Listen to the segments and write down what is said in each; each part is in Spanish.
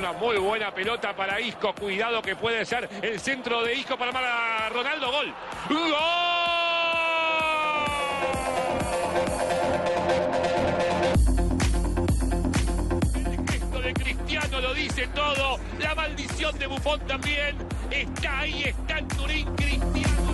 Una muy buena pelota para Isco. Cuidado que puede ser el centro de Isco para a Ronaldo. Gol. ¡Gol! El gesto de Cristiano lo dice todo. La maldición de Buffon también. Está ahí, está en Turín Cristiano.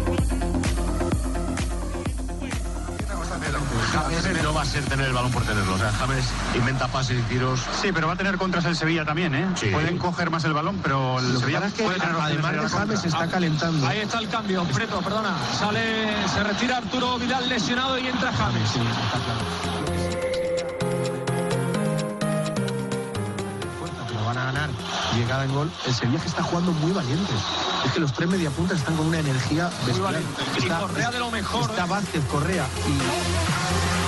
James no va a ser tener el balón por tenerlo. O sea, James inventa pases y tiros. Sí, pero va a tener contras el Sevilla también, ¿eh? Sí. Pueden coger más el balón, pero el Lo que Sevilla pasa es que, puede tener además de James, contra. está calentando. Ahí está el cambio, Preto, perdona. Sale, se retira Arturo Vidal lesionado y entra James. que ganar llegada en gol. El Sevilla que está jugando muy valiente. Es que los tres mediapuntas están con una energía bestial. valiente. Y Correa de lo mejor, Está ¿eh? Vázquez, Correa y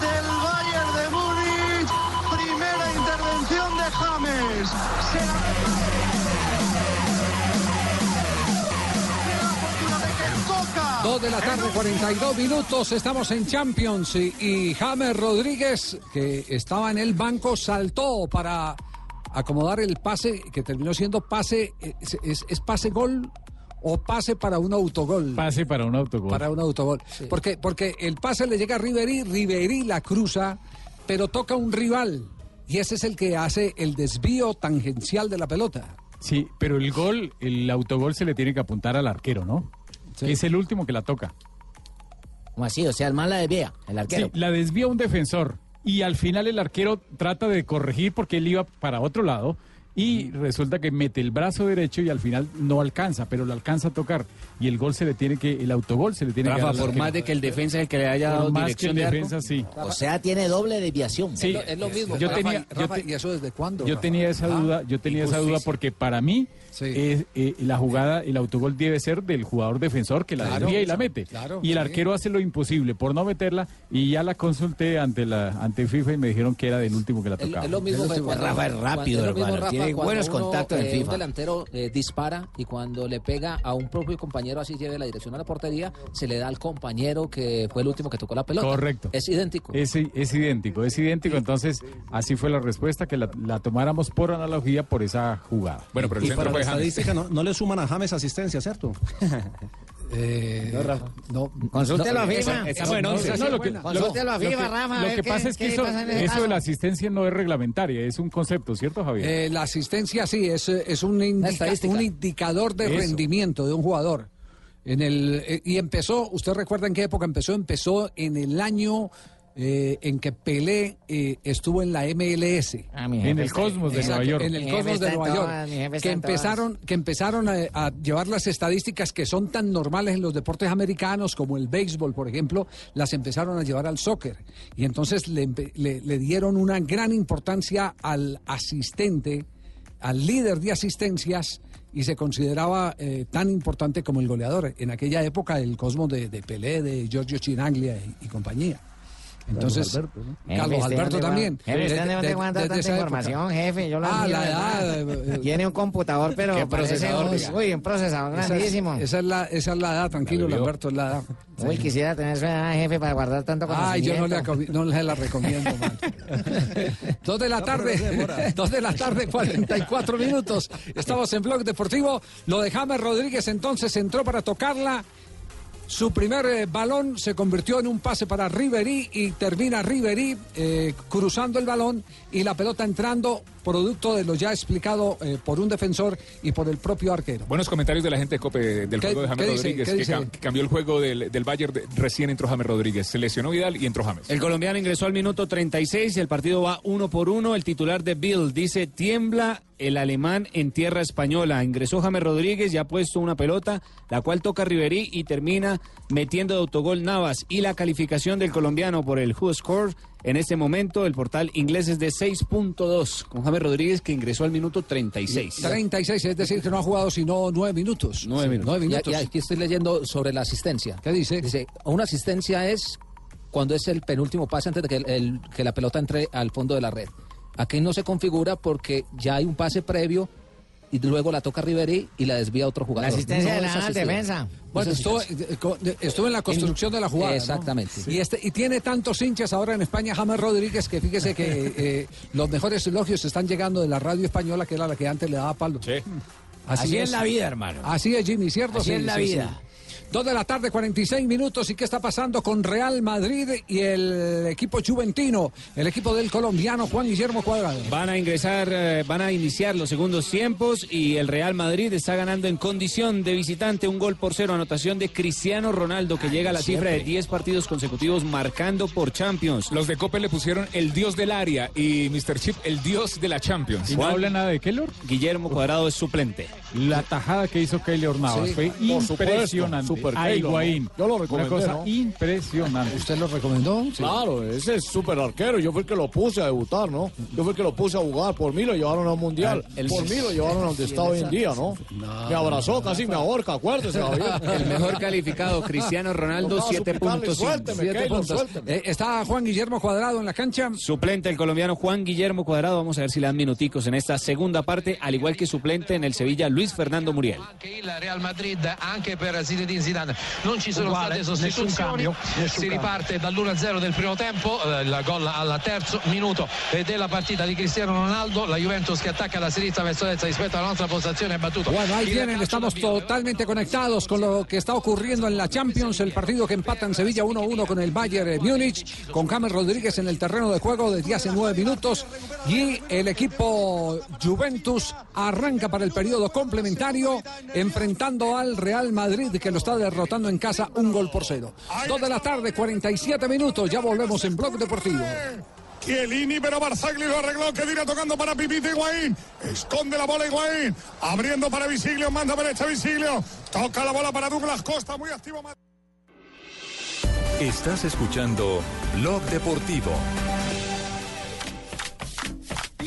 Del Bayern de Múnich, primera intervención de James. Dos de la tarde, 42 minutos, estamos en Champions y, y James Rodríguez, que estaba en el banco, saltó para acomodar el pase, que terminó siendo pase, es, es- es pase gol o pase para un autogol. Pase para un autogol. Para un autogol. Porque, porque el pase le llega a Riverí, Riverí la cruza, pero toca un rival. Y ese es el que hace el desvío tangencial de la pelota. Sí, pero el gol, el autogol se le tiene que apuntar al arquero, ¿no? Que es el último que la toca. ¿Cómo así? O sea, el mal la desvía, el arquero. Sí, la desvía un defensor y al final el arquero trata de corregir porque él iba para otro lado y resulta que mete el brazo derecho y al final no alcanza, pero lo alcanza a tocar y el gol se le tiene que, el autogol se le tiene que Rafa, dar al por más de que el defensa es el que le haya Por dado más que dirección el de arco. defensa sí. O sea, tiene doble desviación. Sí, Es lo mismo. Yo Rafa, tenía, yo Rafa, te- ¿y eso desde cuándo? Yo Rafa? tenía esa Ah, duda, yo tenía esa duda injusticia. porque para mí Sí. es, eh, la jugada, el autogol debe ser del jugador defensor que la Claro, desvía y la mete. claro, y el sí. arquero hace lo imposible por no meterla y ya la consulté ante la ante FIFA y me dijeron que era del último que la tocaba. es lo mismo que cuando, Rafa es rápido, cuando- es lo mismo, hermano, Rafa, tiene buenos uno, contactos en eh, FIFA. Un delantero eh, dispara y cuando le pega a un propio compañero, así lleve la dirección a la portería, se le da al compañero que fue el último que tocó la pelota. Correcto. Es idéntico. Es, es idéntico, es idéntico. Entonces, así fue la respuesta, que la, la tomáramos por analogía por esa jugada. Bueno, pero el centro para la James. estadística no, no le suman a James asistencia, ¿cierto? Eh, no, Consúltelo a no, FIFA. bueno, no, no, esa sí no, es lo que, buena. Consúltelo a lo que- FIFA, Rafa, a lo que qué- pasa es que eso, de la asistencia no es reglamentaria, es un concepto, ¿cierto, Javier? Eh, la asistencia sí, es, es un, indica- estadística. un indicador de Eso. rendimiento de un jugador. En el, eh, y empezó, ¿usted recuerda en qué época empezó? Empezó en el año eh, en que Pelé eh, estuvo en la MLS. Ah, en el Cosmos de Exacto, Nueva York. En el Cosmos de Nueva todas, York. Que todas. empezaron, que empezaron a, a llevar las estadísticas que son tan normales en los deportes americanos como el béisbol, por ejemplo, las empezaron a llevar al soccer. Y entonces le, le- le dieron una gran importancia al asistente, al líder de asistencias. Y se consideraba eh, tan importante como el goleador. En aquella época, el cosmos de, de Pelé, de Giorgio Chinaglia y, y compañía. Entonces, Alberto, ¿no? Jefe, Carlos ¿usted Alberto también. Jefe, ¿usted De- tanta información, jefe? Yo Ah, la edad, eh, eh, Tiene un computador, pero Qué parece procesador, diga. Uy, un procesador Esa es, grandísimo. esa es la, esa es la edad, tranquilo. Alberto, es la edad. Uy, quisiera tener su edad, jefe, para guardar tanto Ay, yo conocimiento. no le, acomi- no le la recomiendo, man. Dos de la tarde, dos de la tarde, 44 minutos. Estamos en Blog Deportivo. Lo de James Rodríguez entonces entró para tocarla. Su primer eh, balón se convirtió en un pase para Riverí y termina Riverí eh, cruzando el balón y la pelota entrando producto de lo ya explicado eh, por un defensor y por el propio arquero. Buenos comentarios de la gente de Cope del ¿Qué- juego de James? Rodríguez, ¿Qué que, dice? cam- que cambió el juego del, del Bayern. de- recién entró James Rodríguez. Se lesionó Vidal y entró James. El colombiano ingresó al minuto 36 y el partido va uno por uno. El titular de Bill dice, tiembla el alemán en tierra española. Ingresó James Rodríguez y ha puesto una pelota, la cual toca Riverí y termina metiendo de autogol Navas. Y la calificación del colombiano por el Who Score en este momento, el portal inglés es de 6.2, con James Rodríguez que ingresó al minuto 36. 36, es decir, que no ha jugado sino nueve minutos. Nueve minutos. Nueve Y, minutos. y aquí estoy leyendo sobre la asistencia. ¿Qué dice? Dice, una asistencia es cuando es el penúltimo pase antes de que, el- el- que la pelota entre al fondo de la red. Aquí no se configura porque ya hay un pase previo y luego la toca Riverí y la desvía otro jugador. La asistencia de No la es asistida. defensa. Bueno, No es estuvo, eh, estuvo en la construcción de la jugada. ¿no? Exactamente. Y, este, y tiene tantos hinchas ahora en España, James Rodríguez, que fíjese que eh, los mejores elogios están llegando de la radio española, que era la que antes le daba palo. Así es la vida, hermano. Así es, Jimmy, ¿cierto? Así es la vida. Dos de la tarde, 46 minutos. ¿Y qué está pasando con Real Madrid y el equipo juventino? El equipo del colombiano Juan Guillermo Cuadrado. Van a ingresar, eh, van a iniciar los segundos tiempos y el Real Madrid está ganando en condición de visitante un gol por cero, anotación de Cristiano Ronaldo que llega a la cifra de 10 partidos consecutivos marcando por Champions. Los de Cope le pusieron el dios del área y Mr. Chip el dios de la Champions. ¿Y no habla nada de Keylor? Guillermo Cuadrado es suplente. La tajada que hizo Keylor Navas Sí, fue supuesto, impresionante. Super A Higuaín. Yo lo recomendé, Una cosa ¿no? impresionante. ¿Usted lo recomendó? Claro, ese es súper arquero. Yo fui el que lo puse a debutar, ¿no? Yo fui el que lo puse a jugar. Por mí lo llevaron a un mundial. El- Por mí lo llevaron a donde está hoy en día, ¿no? Me abrazó, casi me ahorca, acuérdese, Javier. El mejor calificado, Cristiano Ronaldo, Tocaba 7 suplicarle, puntos. suélteme, Siete Keylor, puntos. suélteme. Eh, está Juan Guillermo Cuadrado en la cancha. Suplente el colombiano Juan Guillermo Cuadrado. Vamos a ver si le dan minuticos en esta segunda parte, al igual que suplente en el Sevilla Luis Fernando Muriel. Il Real Madrid anche per Zinedine Zidane. Non ci sono Uguale, state sostituzioni. cambio, si riparte dall'1-0 del primo tempo eh, il gol al terzo minuto della partita di Cristiano Ronaldo. La Juventus che attacca la sinistra verso destra rispetto alla nostra postazione è battuto Bueno, ahí tienen, estamos totalmente conectados con lo que está ocurriendo en la Champions, el partido que empata en Sevilla 1-1 con el Bayern Múnich, con James Rodríguez en el terreno de juego desde hace nueve minutos y el equipo Juventus arranca para el periodo complementario enfrentando al Real Madrid que lo está derrotando en casa un gol por cero. Dos de la tarde, 47 minutos, ya volvemos en Blog Deportivo. Chiellini, pero Barzagli lo arregló. Kedira tocando para Pipita Higuaín. Esconde la bola Higuaín. Abriendo para Visiglio. Manda derecha Visiglio. Toca la bola para Douglas Costa. Muy activo. Estás escuchando Blog Deportivo.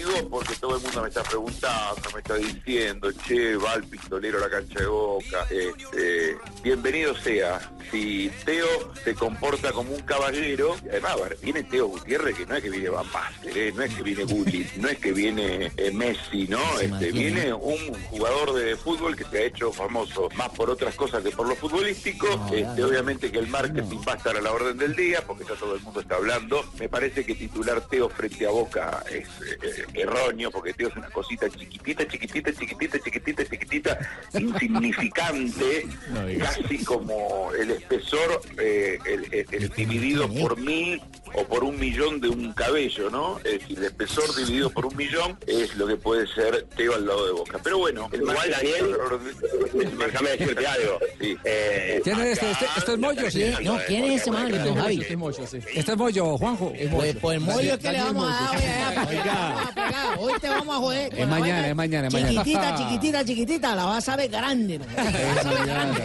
Digo porque todo el mundo me está preguntando, me está diciendo, che, va el pistolero a la cancha de Boca. Este, bienvenido sea. Si Teo se comporta como un caballero, además a ver, viene Teo Gutiérrez, que no es que viene Van Basten, ¿eh? no es que viene Gullit, no es que viene eh, Messi, ¿no? Este, viene un jugador de fútbol que se ha hecho famoso más por otras cosas que por lo futbolístico. Este, obviamente que el marketing va a estar a la orden del día, porque ya todo el mundo está hablando. Me parece que titular Teo frente a Boca es eh, erróneo, porque Teo es una cosita chiquitita, chiquitita, chiquitita, chiquitita, chiquitita, insignificante, casi como el espesor eh, el- el- el dividido por mil o por un millón de un cabello, ¿no? Es decir, el espesor dividido por un millón es lo que puede ser Teo al lado de Boca. Pero bueno, el Igual, Daniel, déjame decirte algo. Sí. Eh, ¿Quién es este? Este, este es Moyo, ¿sí? No, ¿quién es ese man? Este es Moyo, Juanjo. Pues, pues Moyo que le vamos a dar hoy te vamos a joder. Es mañana, es mañana, es mañana. Chiquitita, chiquitita, chiquitita, la vas a ver grande. La vas a ver grande.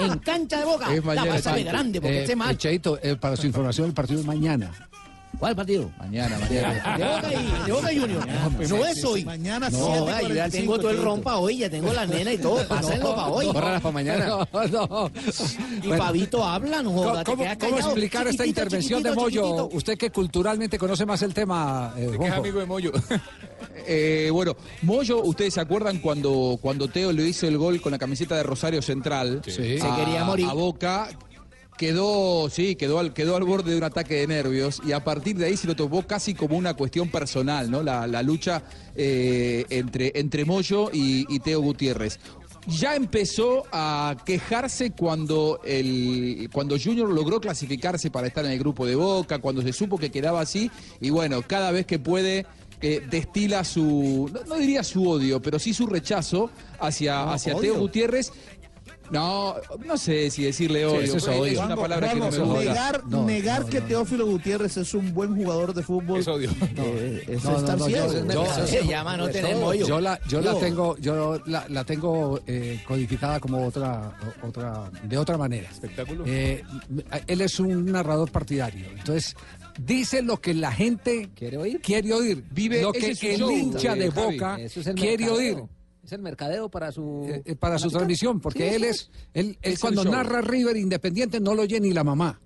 En cancha de boca, la vas a ver grande, porque Eh, este mal. Cheito, eh, para su información, el partido es mañana. ¿Cuál partido? Mañana, mañana. De Boca, y, de Boca Junior. No es hoy. Mañana No, ya tengo todo el rompa hoy, ya tengo la nena y todo. Pásenlo para hoy. para mañana. No, no. Y Bueno, Pavito habla, no ¿Cómo, joda, te cómo- quedas cómo explicar esta Chiquitito, intervención de Moyo? chiquitito. Usted que culturalmente conoce más el tema, eh, Que es amigo de Moyo. Eh, bueno, Moyo, ustedes se acuerdan cuando, cuando Teo le hizo el gol con la camiseta de Rosario Central Sí. a, Se quería morir. a Boca. Quedó, sí, quedó al, quedó al borde de un ataque de nervios y a partir de ahí se lo tomó casi como una cuestión personal, ¿no? La, la lucha eh, entre, entre Moyo y, y Teo Gutiérrez. Ya empezó a quejarse cuando, el, cuando Junior logró clasificarse para estar en el grupo de Boca, cuando se supo que quedaba así y bueno, cada vez que puede eh, destila su, no, no diría su odio, pero sí su rechazo hacia, No, hacia odio. Teo Gutiérrez. No, no sé si decirle odio. eso es porque odio. es una palabra que no me Juanjo, gusta. negar, negar que Teófilo Gutiérrez es un buen jugador de fútbol Es odio. eh, es No, no, estar no, ciego. yo- yo- Eso se llama no tener mollo. Yo la, yo la tengo, yo la, la tengo eh, codificada como otra, otra, de otra manera. Espectáculo. Eh, él es un narrador partidario, entonces dice lo que la gente quiere oír, Vive- lo que el show, hincha de Javi. Boca Eso es el quiere mercadeo. oír. Es el mercadeo para su... eh, para su transmisión, porque Sí, él es, él, él Es cuando narra River Independiente no lo oye ni la mamá.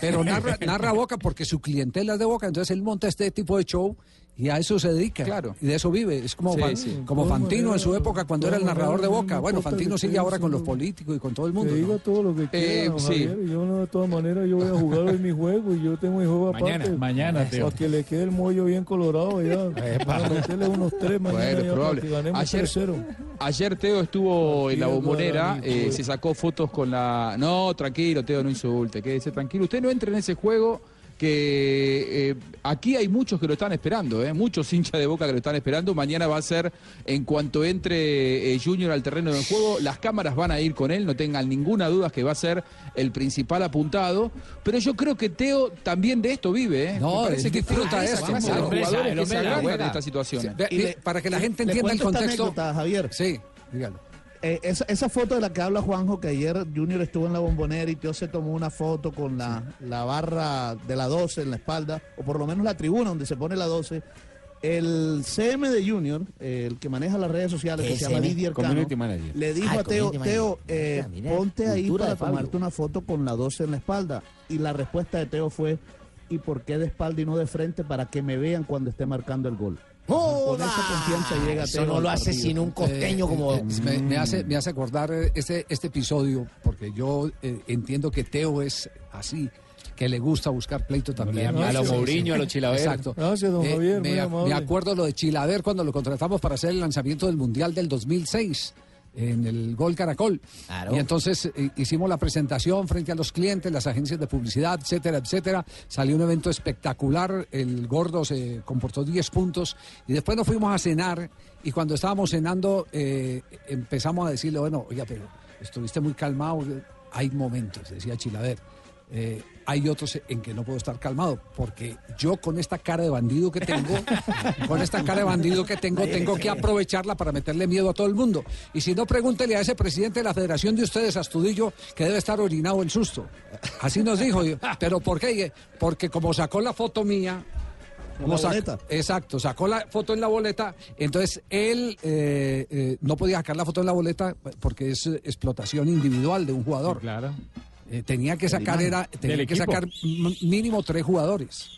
Pero narra, narra Boca porque su clientela es de Boca, entonces él monta este tipo de show y a eso se dedica. Claro. Y de eso vive. Es como, Sí, Fan- sí. como Fantino en su época cuando era el narrador de Boca. no Bueno, Fantino sigue ahora con los políticos y con todo el mundo. Que ¿no? diga todo lo que quiera, don sí. Yo no, de todas maneras, yo voy a jugar hoy mi juego y yo tengo mi juego Mañana, aparte. mañana, Teo. Para que le quede el mollo bien colorado ya. Para meterle unos tres mañana Bueno, ya probable. para que ganemos Ayer, 3-0. ayer Teo estuvo en la bombonera, eh, se sacó fotos con la... No, tranquilo, Teo, no insulte, quédese tranquilo. Usted no entre en ese juego que eh, aquí hay muchos que lo están esperando, eh, muchos hinchas de Boca que lo están esperando. Mañana va a ser, en cuanto entre eh, Junior al terreno del juego, las cámaras van a ir con él, no tengan ninguna duda que va a ser el principal apuntado. Pero yo creo que Teo también de esto vive. ¿eh? No, Me parece que esto. Hay Claro. jugadores que se. Ve- Y ve- le- para que la gente entienda el esta contexto. anécdota, Javier. Sí, dígalo. Eh, esa, esa foto de la que habla Juanjo, que ayer Junior estuvo en la bombonera y Teo se tomó una foto con la, la barra de la 12 en la espalda, o por lo menos la tribuna donde se pone la 12. El CM de Junior, eh, el que maneja las redes sociales, que se llama? Didier Cano, le dijo Ah, a Teo. Teo, eh, mira, ponte ahí para tomarte una foto con la 12 en la espalda. Y la respuesta de Teo fue, ¿y por qué de espalda y no de frente para que me vean cuando esté marcando el gol? Con esa confianza llega Eso no lo hace sino un costeño Eh, como... eh, me, me hace, me hace acordar eh, este, este episodio, porque yo eh, entiendo que Teo es así, que le gusta buscar pleito también. A lo Mourinho, a lo Chilaver. Exacto. Gracias, don Eh, Javier, me acuerdo lo de Chilaver cuando lo contratamos para hacer el lanzamiento del Mundial del 2006 en el Gol Caracol. Claro. Y entonces eh, hicimos la presentación frente a los clientes, las agencias de publicidad, etcétera, etcétera. Salió un evento espectacular, el gordo se comportó 10 puntos y después nos fuimos a cenar y cuando estábamos cenando eh, empezamos a decirle, bueno, oiga, pero estuviste muy calmado, hay momentos, decía Chilaver. eh, hay otros en que no puedo estar calmado, porque yo con esta cara de bandido que tengo, con esta cara de bandido que tengo, tengo que aprovecharla para meterle miedo a todo el mundo. Y si no, pregúntele a ese presidente de la federación de ustedes, Astudillo, que debe estar orinado el susto. Así nos dijo. yo, Pero ¿por qué? Porque como sacó la foto mía, la sac- boleta. Exacto, sacó la foto en la boleta, entonces él eh, eh, no podía sacar la foto en la boleta porque es explotación individual de un jugador. Claro. Eh, tenía que sacar era tenía que sacar mínimo tres jugadores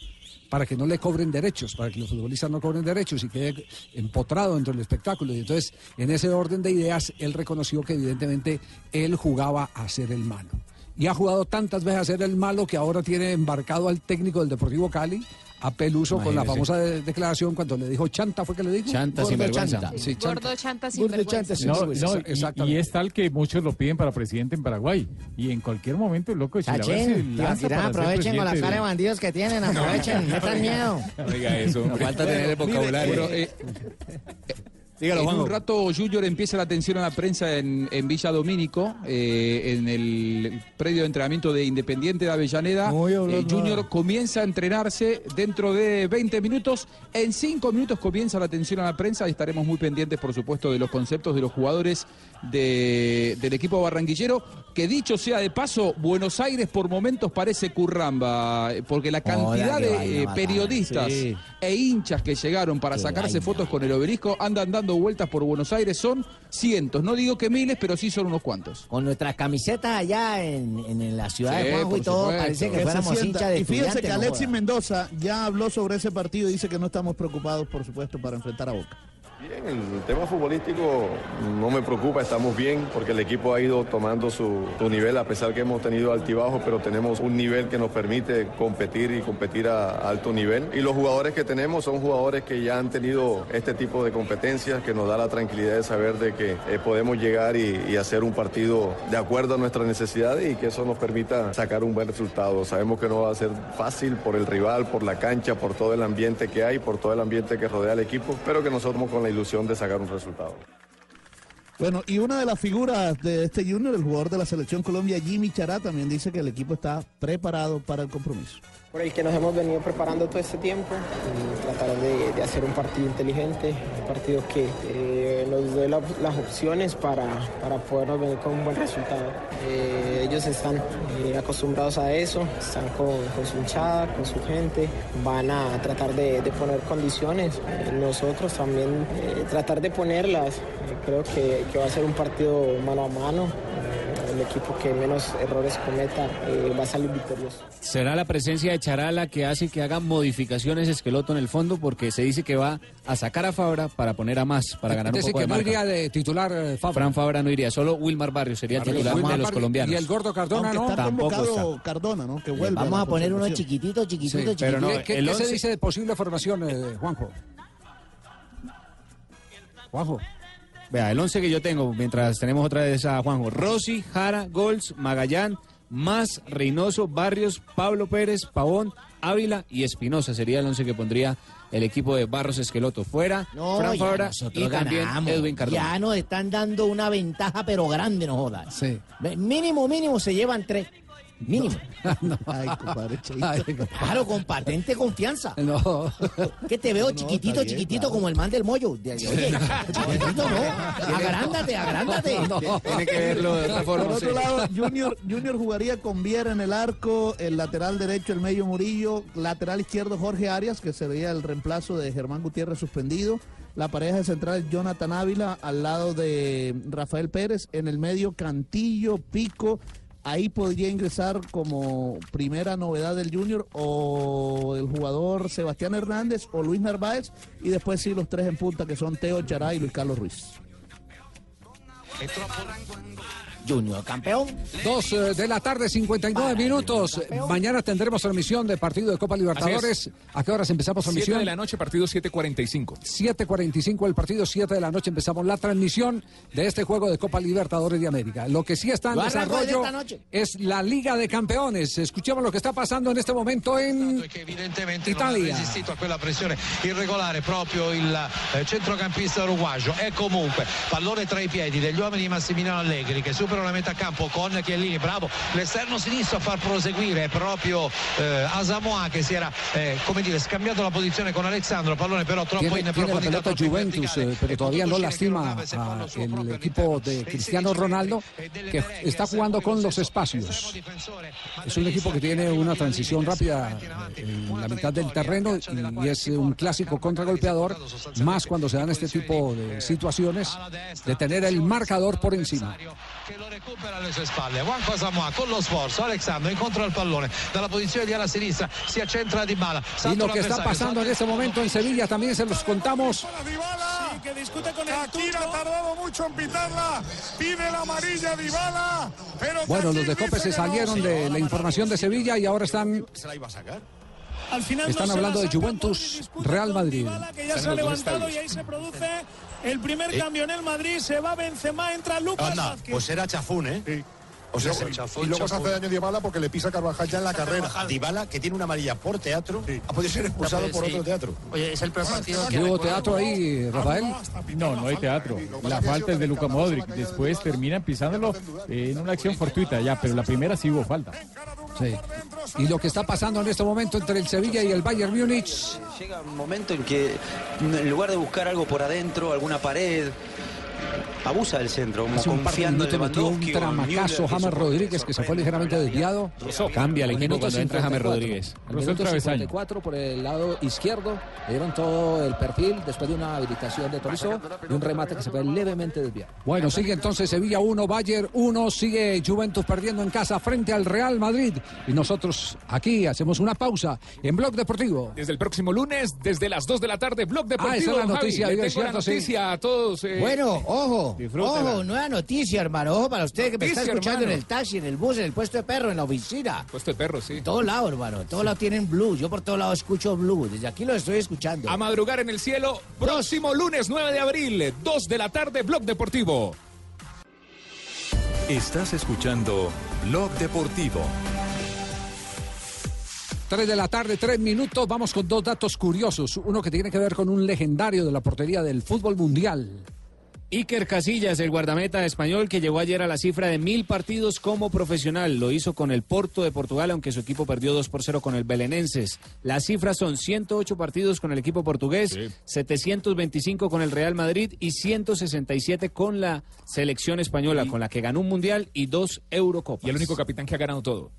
para que no le cobren derechos, para que los futbolistas no cobren derechos y quede empotrado dentro del espectáculo. Y entonces, en ese orden de ideas, él reconoció que evidentemente él jugaba a ser el malo. Y ha jugado tantas veces a ser el malo que ahora tiene embarcado al técnico del Deportivo Cali, a Peluso, con la Imagínese. famosa de- declaración cuando le dijo chanta, ¿fue que le dijo? Chanta, Gordo sinvergüenza. chanta. Sí, chanta. Gordo chanta sin Gordo chanta, vergüenza. No, no, y- y, es tal que muchos lo piden para presidente en Paraguay. Y en cualquier momento el loco de Chilaver aprovechen con la cara de bandidos que tienen, aprovechen, metan miedo. Oiga eso, hombre. Falta tener el vocabulario. eh, Dígalo, en Juanjo. un rato Junior empieza la atención a la prensa en, en Villa Domínico, eh, en el predio de entrenamiento de Independiente de Avellaneda. Eh, Junior comienza a entrenarse dentro de 20 minutos. En 5 minutos comienza la atención a la prensa y estaremos muy pendientes, por supuesto, de los conceptos de los jugadores de- del equipo barranquillero. Que dicho sea de paso, Buenos Aires por momentos parece curramba, eh, porque la cantidad de eh, periodistas Sí. e hinchas que llegaron para Qué sacarse vaina, fotos con el obelisco andan dando vueltas por Buenos Aires. Son cientos, no digo que miles, pero sí son unos cuantos. Con nuestras camisetas allá en, en la ciudad Sí, de Juanjo y todo, supuesto. parece que fuéramos hinchas de y fíjense que no Alexis joda. Mendoza ya habló sobre ese partido y dice que no estamos preocupados, por supuesto, para enfrentar a Boca. Bien, el tema futbolístico no me preocupa, estamos bien porque el equipo ha ido tomando su, su nivel a pesar que hemos tenido altibajos, pero tenemos un nivel que nos permite competir y competir a, alto nivel. Y los jugadores que tenemos son jugadores que ya han tenido este tipo de competencias que nos da la tranquilidad de saber de que eh, podemos llegar y, y hacer un partido de acuerdo a nuestras necesidades y que eso nos permita sacar un buen resultado. Sabemos que no va a ser fácil por el rival, por la cancha, por todo el ambiente que hay, por todo el ambiente que rodea al equipo, pero que nosotros con la ilusión de sacar un resultado. Bueno, y una de las figuras de este Junior, el jugador de la selección Colombia, Jimmy Chará, también dice que el equipo está preparado para el compromiso. por el que nos hemos venido preparando todo este tiempo, y tratar de, de hacer un partido inteligente, un partido que eh, nos dé la- las opciones para, para podernos venir con un buen resultado. Eh, ellos están eh, acostumbrados a eso, están con, con su hinchada, con su gente, van a tratar de, de poner condiciones, Eh, nosotros también eh, tratar de ponerlas, Eh, creo que, que va a ser un partido mano a mano. El equipo que menos errores cometa eh, va a salir victorioso. ¿Será la presencia de Charala que hace que haga modificaciones Esqueloto en el fondo? Porque se dice que va a sacar a Fabra para poner a más, para ganar un poco que de no marca. iría de titular eh, Fabra. Fran Fabra no iría, solo Wilmar Barrios sería el titular Wilmar de los colombianos. y el gordo Cardona, Aunque ¿no? está Tampoco está. Cardona, ¿no? Que vuelve. Vamos a poner unos concentración. chiquititos, chiquititos, Sí, chiquititos. ¿Qué, qué- el qué se dice de posible formación, eh, Juanjo? Juanjo. Vea, el 11 que yo tengo, mientras tenemos otra vez a Juanjo. Rossi, Jara, Gols, Magallán, Más, Reynoso, Barrios, Pablo Pérez, Pavón, Ávila y Espinosa. Sería el 11 que pondría el equipo de Barros Esqueloto. Fuera, No, Fran Fabra nosotros y también ganamos. Edwin Cardona. Ya nos están dando una ventaja, pero grande, no jodas. Sí. Mínimo, mínimo se llevan tres. Mínimo. Ay, compadre. Ay, Claro, con patente confianza. no. Que te veo No, chiquitito, bien, chiquitito claro. como el man del mollo. De- Oye, chiquitito no. Agrándate, agrándate. Tiene que verlo de otra forma. Por sí. otro lado, Junior, Junior jugaría con Viera en el arco, el lateral derecho el medio Murillo, lateral izquierdo Jorge Arias, que sería el reemplazo de Germán Gutiérrez suspendido. La pareja de central Jonathan Ávila al lado de Rafael Pérez, en el medio Cantillo, Pico. Ahí podría ingresar como primera novedad del Junior o el jugador Sebastián Hernández o Luis Narváez y después sí los tres en punta que son Teo Chará y Luis Carlos Ruiz. Junior campeón. Dos eh, de la tarde, 59 minutos. Mañana tendremos transmisión de partido de Copa Libertadores. ¿A qué horas empezamos 7 transmisión? de la noche, partido 7.45. 7.45 el partido, 7 de la noche empezamos la transmisión de este juego de Copa Libertadores de América. Lo que sí está en Lo desarrollo esta noche. es la Liga de Campeones. Escuchemos lo que está pasando en este momento en evidentemente Italia. resistito a quella pressione irregolare proprio il eh, centrocampista uruguagio e comunque pallone tra i piedi degli uomini di Massimiliano Allegri che superano la metà campo con Chiellini bravo. L'esterno sinistro a far proseguire proprio eh, Asamoah che si era eh, come dire scambiato la posizione con Alexandro pallone però troppo Tiene, in tiene la pelota Juventus, eh, pero E todavía no lastima a el equipo de Cristiano 16 Ronaldo, e que está jugando con lo los espacios. Es un equipo que tiene una transición rápida en la mitad del terreno y es un clásico contragolpeador, más cuando se dan este tipo de situaciones, de tener el marcador por encima. Lo recupera alle sue spalle Juanco Asamoah con lo sforzo Alexandro incontra il pallone dalla posizione di ala sinistra si accentra Di Bala Y lo que está pasando en este momento en Sevilla también se los contamos. Dybala. que discute con Shakira ha tardado mucho en pitarla. Pide la amarilla Dybala. Pero Bueno, los de Cope se que no. salieron de la información de Sevilla y ahora están, ¿Se la iba a sacar? Al final están no hablando la de Juventus Real Madrid. Dybala, que ya se ha levantado y ahí se produce el primer Eh. cambio en el Madrid. Se va Benzema, entra Lucas Anda, Vázquez. pues era chafún, ¿eh? O sea, se- y luego se hace daño Dybala porque le pisa Carvajal ya en la carrera. Dybala, que tiene una amarilla por teatro, ha podido ser expulsado por otro teatro. Oye, es el peor partido ¿Y hubo teatro ahí, Rafael? No, no hay teatro. La falta es de Luka Modric. Después terminan pisándolo en una acción fortuita ya, pero la primera sí hubo falta. Sí. Y lo que está pasando en este momento entre el Sevilla y el Bayern Múnich. Llega un momento en que en lugar de buscar algo por adentro, alguna pared, abusa del centro, como Hace un par de confiando minutos metió un tramacazo James Rodríguez que se fue ligeramente desviado. Cambia el equipo Minuto cuando entra James 54. Rodríguez. Minuto 54 por el lado izquierdo. Le dieron todo el perfil después de una habilitación de Tolisso y un remate que se fue levemente desviado. Bueno, sigue entonces Sevilla 1, Bayern 1, sigue Juventus perdiendo en casa frente al Real Madrid. Y nosotros aquí hacemos una pausa en Blog Deportivo. Desde el próximo lunes, desde las 2 de la tarde, Blog Deportivo. Ah, esa es la Javi. noticia, Le digo, tengo la cierto, sí. noticia a todos. eh, Bueno, ojo, disfrútela. ojo, nueva noticia, hermano. Ojo para usted que me está escuchando hermano. en el taxi, en el bus, en el puesto de perro, en la oficina. Puesto de perro, sí. En todos lados, hermano. En todos lados tienen blue. Yo por todos lados escucho blue. Desde aquí lo estoy escuchando. A madrugar en el cielo, próximo lunes 9 de abril, 2 de la tarde, Blog Deportivo. Estás escuchando Blog Deportivo. 3 de la tarde, 3 minutos. Vamos con dos datos curiosos. Uno que tiene que ver con un legendario de la portería del fútbol mundial. Iker Casillas, el guardameta español que llegó ayer a la cifra de mil partidos como profesional. Lo hizo con el Porto de Portugal, aunque su equipo perdió 2 por 0 con el Belenenses. Las cifras son 108 partidos con el equipo portugués, 725 con el Real Madrid y 167 con la selección española, con la que ganó un mundial y dos Eurocopas. Y el único capitán que ha ganado todo.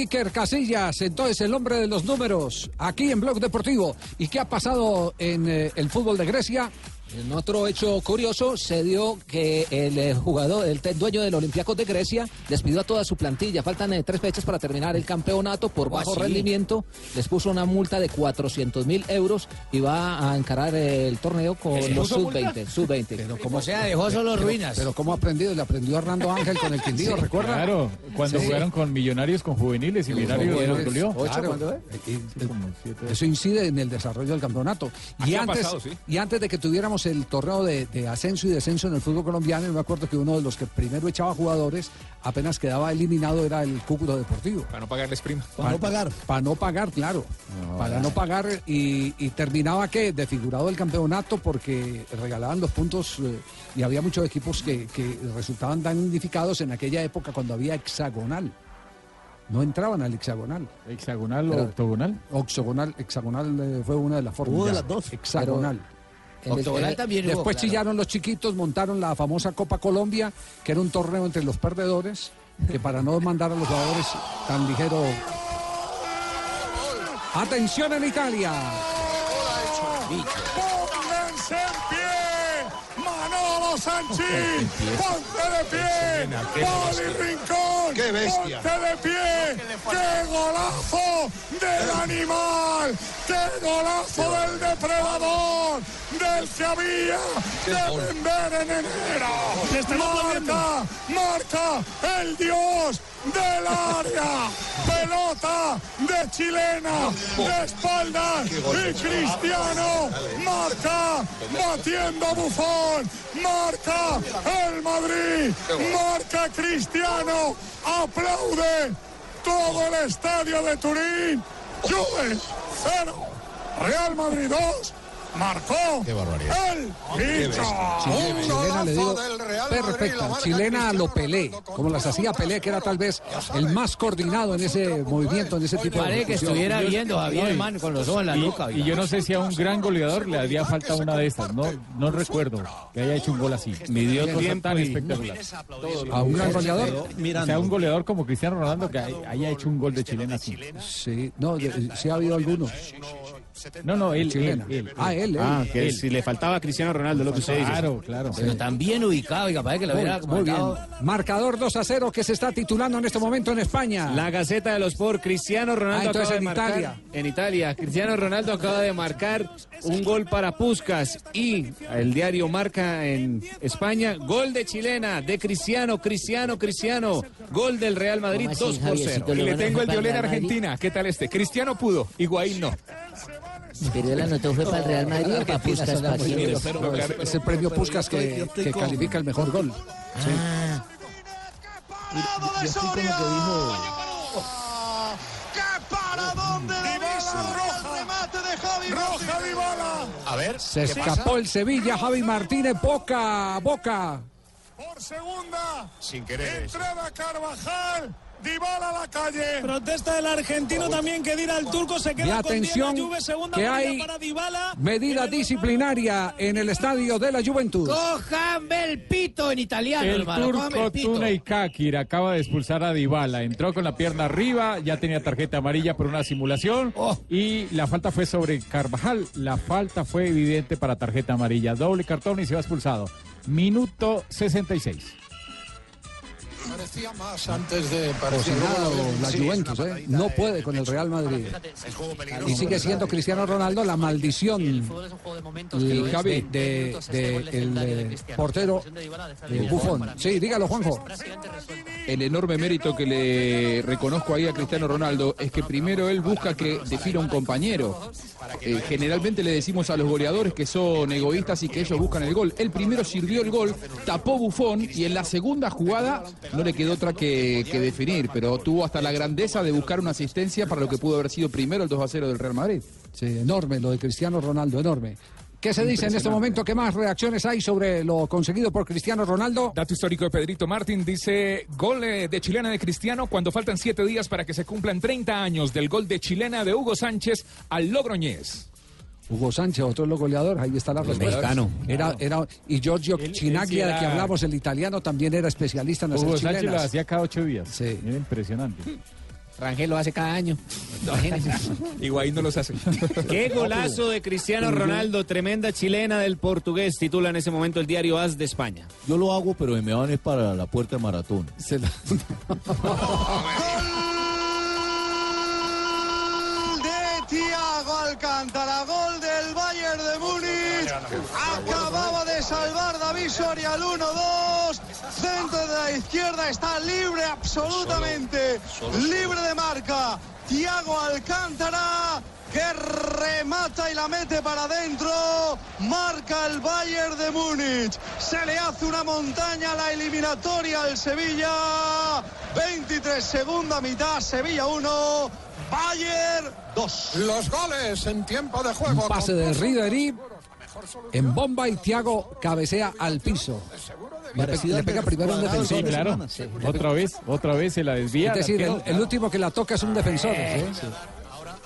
Iker Casillas, entonces el hombre de los números, aquí en Blog Deportivo. ¿Y qué ha pasado en eh, el fútbol de Grecia? En otro hecho curioso se dio que el eh, jugador, el dueño del Olympiacos de Grecia, despidió a toda su plantilla. Faltan eh, tres fechas para terminar el campeonato por ¿Cómo bajo rendimiento. Les puso una multa de 400 mil euros y va a encarar eh, el torneo con ¿Le los puso multa? sub-20. Sub-20. Pero O sea, dejó solo pero- ruinas. Pero ¿cómo ha aprendido? Le aprendió Hernando Ángel con el Quindío, Sí, ¿recuerda? Claro, cuando Sí. jugaron con Millonarios, con juveniles y Millonarios los claro. Y- Eso incide en el desarrollo del campeonato. Y Así antes, pasado, sí. y antes de que tuviéramos el torneo de, de ascenso y descenso en el fútbol colombiano, yo me acuerdo que uno de los que primero echaba jugadores, apenas quedaba eliminado, era el Cúcuta Deportivo. Para no pagarles prima. Para no pagar. Para no pagar, claro. para no pagar y, y terminaba que desfigurado el campeonato porque regalaban los puntos eh, y había muchos equipos que, que resultaban damnificados en aquella época cuando había hexagonal. No entraban al hexagonal. ¿Hexagonal o octogonal? Octogonal, hexagonal eh, fue una de las formas. Hubo de las dos. Hexagonal. El- Eh, también hubo, Después claro. chillaron los chiquitos, montaron la famosa Copa Colombia, que era un torneo entre los perdedores, que para no mandar a los jugadores tan ligero. Atención en Italia. Pónganse en pie. Manolo Sanchís. Ponte de pie. Poli Rincón. ¡Qué bestia! Ponte de pie. ¡Qué golazo del animal! ¡Qué golazo del depredador! Del había que vender en enero. Marca, marca el dios del área. Pelota de chilena, de espaldas. Y Cristiano marca, batiendo Bufón. Marca el Madrid. Marca Cristiano. Aplaude todo el estadio de Turín. Juve 0. Real Madrid 2. Marcó el bicho. Chile- chilena le digo perfecta, chilena lo Pelé, como las hacía Pelé, que era tal vez el más coordinado en ese movimiento, en ese tipo de Parece que estuviera viendo Javier, hermano, con los ojos en la nuca. y yo no sé si a un gran goleador le haría falta una de estas. No, no recuerdo que haya hecho un gol así. Midió tan espectacular. A un gran goleador. O sea, un goleador como Cristiano Ronaldo que hay- haya hecho un gol de chilena así. Sí, no, sí ha habido algunos. No, no, él, él, Chilena. él. Ah, él, él. Ah, que Él. si le faltaba a Cristiano Ronaldo, lo que usted dice. Claro, claro. Pero tan bien ubicado, y capaz que lo Muy, hubiera muy bien. marcado. Marcador 2 a 0 que se está titulando en este momento en España. La Gaceta de los Sport, Cristiano Ronaldo Ah, entonces acaba de en marcar Italia. en Italia. Cristiano Ronaldo acaba de marcar un gol para Puscas y el diario marca en España gol de chilena de Cristiano, Cristiano, Cristiano, gol del Real Madrid ¿Cómo así, 2 por 0. Javiercito? Y ¿Lo le tengo el de Madrid? Argentina. ¿Qué tal este? Cristiano pudo, Higuaín no. Pero él anotó fue para el Real Madrid o para Puskas es, el premio Puskas que, que califica el mejor gol. Ah, Yo estoy con lo que dijo. Roja Dybala. A ver. Se ¿qué pasa? escapó el Sevilla, Javi Martínez, boca boca. Por segunda. Sin querer. Entrada Carvajal. Dybala a la calle. Protesta del argentino también que dirá al turco se Y queda con 10 atención Juve, segunda que hay para Dybala. medida disciplinaria en el estadio de la Juventud. Cójame el pito en italiano, El hermano. turco. Tunay Kakir acaba de expulsar a Dybala. Entró con la pierna arriba, ya tenía tarjeta amarilla por una simulación Oh. y la falta fue sobre Carvajal. La falta fue evidente para tarjeta amarilla. Doble cartón y se va expulsado. Minuto 66. Parecía más antes de la Juventus, ¿eh? no puede con el Real Madrid. Y sigue siendo Cristiano Ronaldo la maldición el Javi, de, de el eh, portero eh, Buffon. Sí, dígalo, Juanjo. El enorme mérito que le reconozco ahí a Cristiano Ronaldo es que primero él busca que defina un compañero. Eh, generalmente le decimos a los goleadores que son egoístas y que ellos buscan el gol. Él primero sirvió el gol, tapó Bufón y en la segunda jugada no le quedó otra que, que definir, pero tuvo hasta la grandeza de buscar una asistencia para lo que pudo haber sido primero el 2 a 0 del Real Madrid. Sí, enorme lo de Cristiano Ronaldo, enorme. ¿Qué se dice en este momento? ¿Qué más reacciones hay sobre lo conseguido por Cristiano Ronaldo? Dato histórico de Pedrito Martín dice gol eh, de chilena de Cristiano cuando faltan siete días para que se cumplan 30 años del gol de chilena de Hugo Sánchez al Logroñés. Hugo Sánchez, otro de los goleadores, ahí está la El respuesta. mexicano. Era, era, y Giorgio Él- él Chinaglia, sí de que hablamos, el italiano, también era especialista en las Hugo Sánchez lo hacía cada ocho días. Era impresionante. Rangel lo hace cada año. Higuaín no los hace. Qué golazo de Cristiano Ronaldo, tremenda chilena del portugués, titula en ese momento el diario AS de España. Yo lo hago, pero me van es para la puerta de maratón. de Thiago Alcántara, gol del Bayern de Múnich. Acababa de salvar David Soria al 1-2. Centro de la izquierda está libre absolutamente. Libre de marca. Thiago Alcántara que remata y la mete para adentro. Marca el Bayern de Múnich. Se le hace una montaña a la eliminatoria al Sevilla. 23 segunda mitad, Sevilla 1, Bayern 2. Los goles en tiempo de juego. Un pase de Ribery en bomba y Thiago cabecea al piso. Le, pe- le pega primero un defensor. Sí, claro. Otra vez, otra vez se la desvía. Es decir, el, último que la toca es un defensor. ¿eh?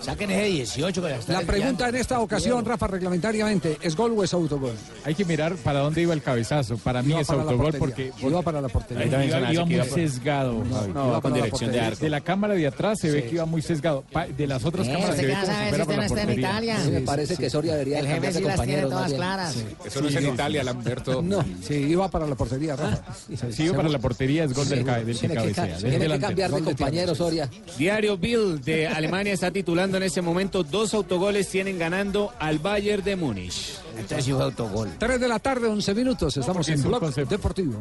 Saquen ese 18 que la está La pregunta en esta ocasión, Rafa, reglamentariamente, ¿es gol o es autogol? Hay que mirar para dónde iba el cabezazo. Para mí Iba es para autogol porque Iba para la portería. Ahí también se iba que muy iba por- sesgado. No, no, iba con dirección de arco. De la cámara de atrás se ve que iba muy sesgado. Pa- De las otras Eh, cámaras se ve si si fuera usted por no la está en portería. Italia. Sí, me parece que Soria debería El jefe cambiar de sí las tiene compañeros, todas claras. Eso no es en Italia, Lamberto. No, sí, iba para la portería, Rafa. Sí, iba para la portería, es gol del, que que, cabecea. tiene que cambiar de compañero, Soria. Diario Bill de Alemania está titulando en ese momento dos autogoles tienen ganando al Bayern de Múnich. Entonces fue autogol. 3 de la tarde, 11 minutos. Estamos en Blog concepto. Deportivo.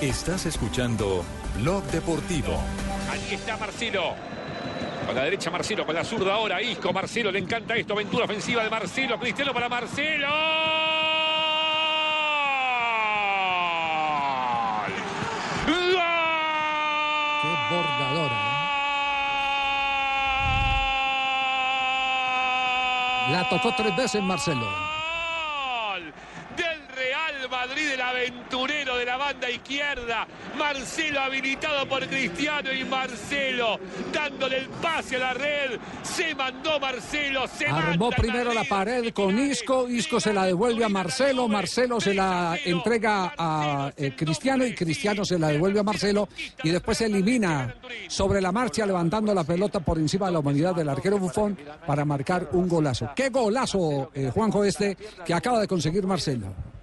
Estás escuchando Blog Deportivo. Allí está Marcelo. Con la derecha Marcelo, con la zurda ahora Isco. Marcelo le encanta esto. Aventura ofensiva de Marcelo. Cristiano para Marcelo. ¡Gol! Qué bordadora. ¿eh? La tocó tres veces Marcelo. Gol del Real Madrid, el aventurero de la banda izquierda. Marcelo habilitado por Cristiano y Marcelo dándole el pase a la red. Se mandó Marcelo, se Armó primero la pared con Isco, Isco se la devuelve a Marcelo, Marcelo se la entrega a eh, Cristiano y Cristiano se la devuelve a Marcelo y después se elimina sobre la marcha levantando la pelota por encima de la humanidad del arquero Bufón para marcar un golazo. ¿Qué golazo, eh, Juanjo, este que acaba de conseguir Marcelo?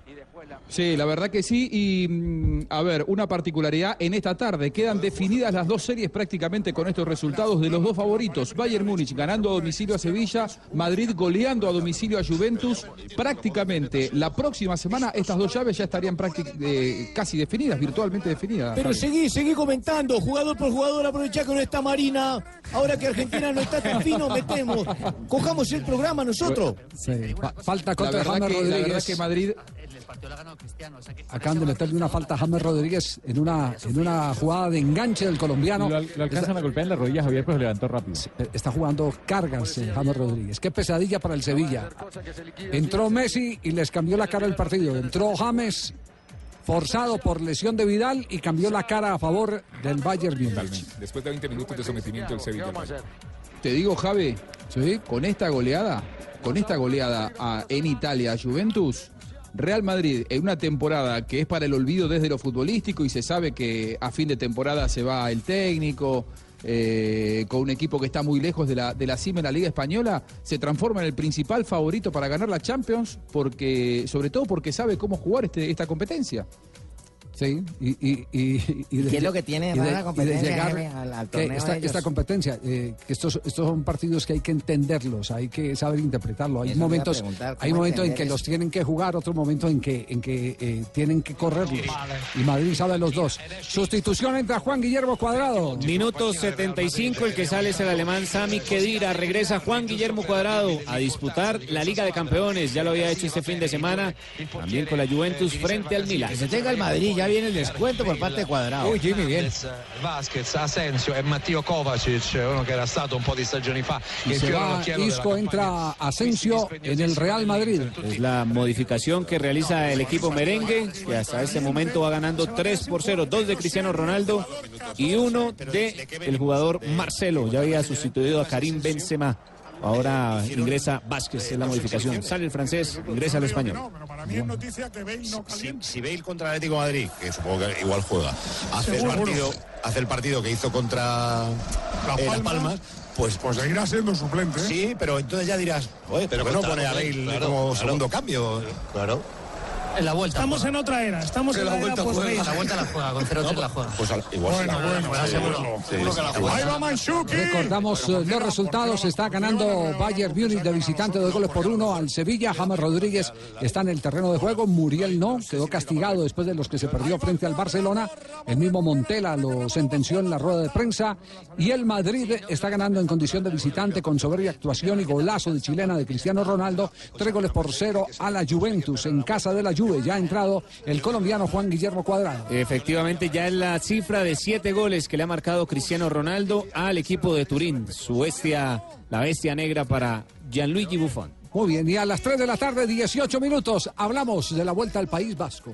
Sí, la verdad que sí. Y mm, a ver, una particularidad en esta tarde. Quedan definidas las dos series prácticamente con estos resultados de los dos favoritos. Bayern Múnich ganando a domicilio a Sevilla, Madrid goleando a domicilio a Juventus. Prácticamente la próxima semana estas dos llaves ya estarían eh, casi definidas, virtualmente definidas. Pero Javi. seguí, seguí comentando, jugador por jugador, aprovechá con esta Marina. Ahora que Argentina no está tan fino, metemos. Cojamos el programa nosotros. Sí, falta La contra verdad, James que, la verdad que Madrid Acaban de meterle una falta a James Rodríguez en una, en una jugada de enganche del colombiano. Lo, lo alcanzan a golpear en la rodilla Javier, pues levantó rápido. Está jugando cargas eh, James Rodríguez. Qué pesadilla para el Sevilla. Entró Messi y les cambió la cara del partido. Entró James forzado por lesión de Vidal y cambió la cara a favor del Bayern Múnich. Después de 20 minutos de sometimiento del Sevilla. Te digo, Javi, con esta goleada, con esta goleada a- en Italia a Juventus, Real Madrid en una temporada que es para el olvido desde lo futbolístico y se sabe que a fin de temporada se va el técnico, eh, con un equipo que está muy lejos de la, de la cima en la Liga Española, se transforma en el principal favorito para ganar la Champions, porque, sobre todo porque sabe cómo jugar este, esta competencia. Sí, y, y, y, y de- ¿Qué es lo que tiene de la competencia, al- al torneo esta, de ellos? esta competencia, eh, estos, estos son partidos que hay que entenderlos, hay que saber interpretarlo. Hay Eso momentos, hay ¿cómo momentos en que los tienen que jugar, otros momentos en que, en que eh, tienen que correrlos. Y Madrid sabe los dos. Sustitución entra Juan Guillermo Cuadrado. Minuto 75, el que sale es el alemán Sami Khedira. Regresa Juan Guillermo Cuadrado a disputar la Liga de Campeones. Ya lo había hecho este fin de semana, también con la Juventus frente al Milan. Que se tenga el Madrid, ya viene el descuento por parte de Cuadrado. Uy, Jimmy, bien. Vasquez, Asensio e Matteo Kovacic, uno che era stato un po' di stagioni fa Y se va Isco, entra Asensio en el Real Madrid. Es la modificación que realiza el equipo merengue, que hasta este momento va ganando 3 por 0, dos de Cristiano Ronaldo y uno de el jugador Marcelo. Ya había sustituido a Karim Benzema. Ahora ingresa Vázquez en la modificación. Sale el francés, ingresa el español. Para mí es noticia que Bale no Si, si Bale contra el Atlético de Madrid, que supongo que igual juega, hace el partido, hace el partido que hizo contra eh, Las Palmas, pues, Pues seguirá siendo suplente. ¿eh? Sí, pero entonces ya dirás, oye, pero que no pone a Bale, Bale claro, como claro. segundo cambio. Claro. En la vuelta. Estamos en otra era. Estamos en la vuelta juega. La vuelta la juega, con 0 la juega. Pues al- igual Bueno, bueno, Sí, seguro. sí, Seguro sí, que la juega. Ahí va Manchuki. Recordamos eh, los resultados. Está ganando Bayern Múnich de visitante de goles por uno al Sevilla. James Rodríguez está en el terreno de juego. Muriel no. Quedó castigado después de los que se perdió frente al Barcelona. El mismo Montela lo sentenció en la rueda de prensa. Y el Madrid está ganando en condición de visitante con soberbia actuación y golazo de chilena de Cristiano Ronaldo. Tres goles por cero a la Juventus en casa de la Ya ha entrado el colombiano Juan Guillermo Cuadrado. Efectivamente, ya es la cifra de siete goles que le ha marcado Cristiano Ronaldo al equipo de Turín. Su bestia, la bestia negra para Gianluigi Buffon. Muy bien, y a las 3 de la tarde, 18 minutos, hablamos de la vuelta al País Vasco.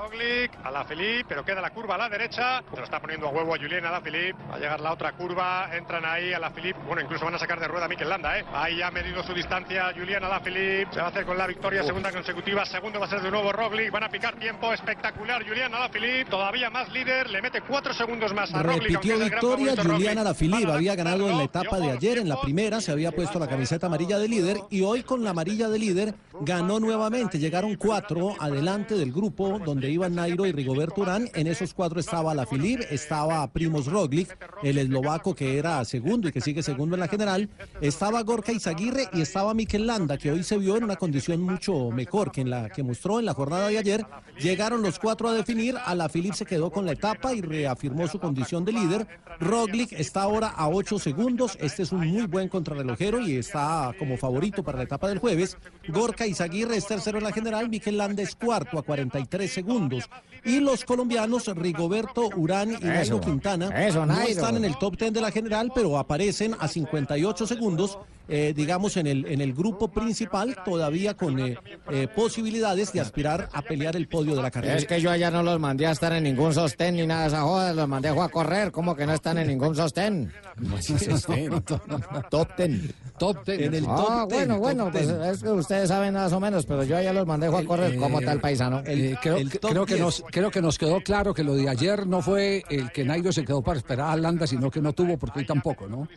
Roglic, a la Filip, pero queda la curva a la derecha. Se lo está poniendo a huevo a Julián a la Filip. Va a llegar la otra curva, entran ahí a la Filip. Bueno, incluso van a sacar de rueda a Mikel Landa, ¿eh? Ahí ya ha medido su distancia Julián a la Filip. Se va a hacer con la victoria, segunda consecutiva. Segundo va a ser de nuevo Roglic. Van a picar tiempo espectacular Julián a la Filip. Todavía más líder, le mete cuatro segundos más a Roglic. Repitió victoria Julián Roglic. Alaphilippe, había ganado en la etapa de ayer, en la primera se había puesto la camiseta amarilla de líder y hoy con la amarilla de líder ganó nuevamente, llegaron cuatro adelante del grupo donde iban Nairo y Rigoberto Urán, en esos cuatro estaba Alaphilippe, estaba Primos Roglic, el eslovaco que era segundo y que sigue segundo en la general, estaba Gorka Izaguirre y estaba Mikel Landa, que hoy se vio en una condición mucho mejor que en la que mostró en la jornada de ayer, llegaron los cuatro a definir, Alaphilippe se quedó con la etapa y reafirmó su condición de líder, Roglic está ahora a 8 segundos. Este es un muy buen contrarrelojero y está como favorito para la etapa del jueves. Gorka Izaguirre es tercero en la general. Miquel Landa es cuarto a 43 segundos. Y los colombianos Rigoberto Urán y Nairo Quintana eso, no están en el top 10 de la general, pero aparecen a 58 segundos, eh, digamos, en el, en el grupo principal, todavía con eh, eh, posibilidades de aspirar a pelear el podio de la carrera. Es que yo allá no los mandé a estar en ningún sostén ni nada de esa joda, los mandé a correr, como que no están en ningún sostén. Top ten. Top ten. En el ah, top ten, bueno, top bueno, pues ten. es que ustedes saben más o menos, pero yo allá los mandé a correr, ¿cómo está el paisano? Eh, creo, creo que nos, creo que nos quedó claro que lo de ayer no fue el que Nairo se quedó para esperar a Landa, sino que no tuvo, porque hoy tampoco, ¿no?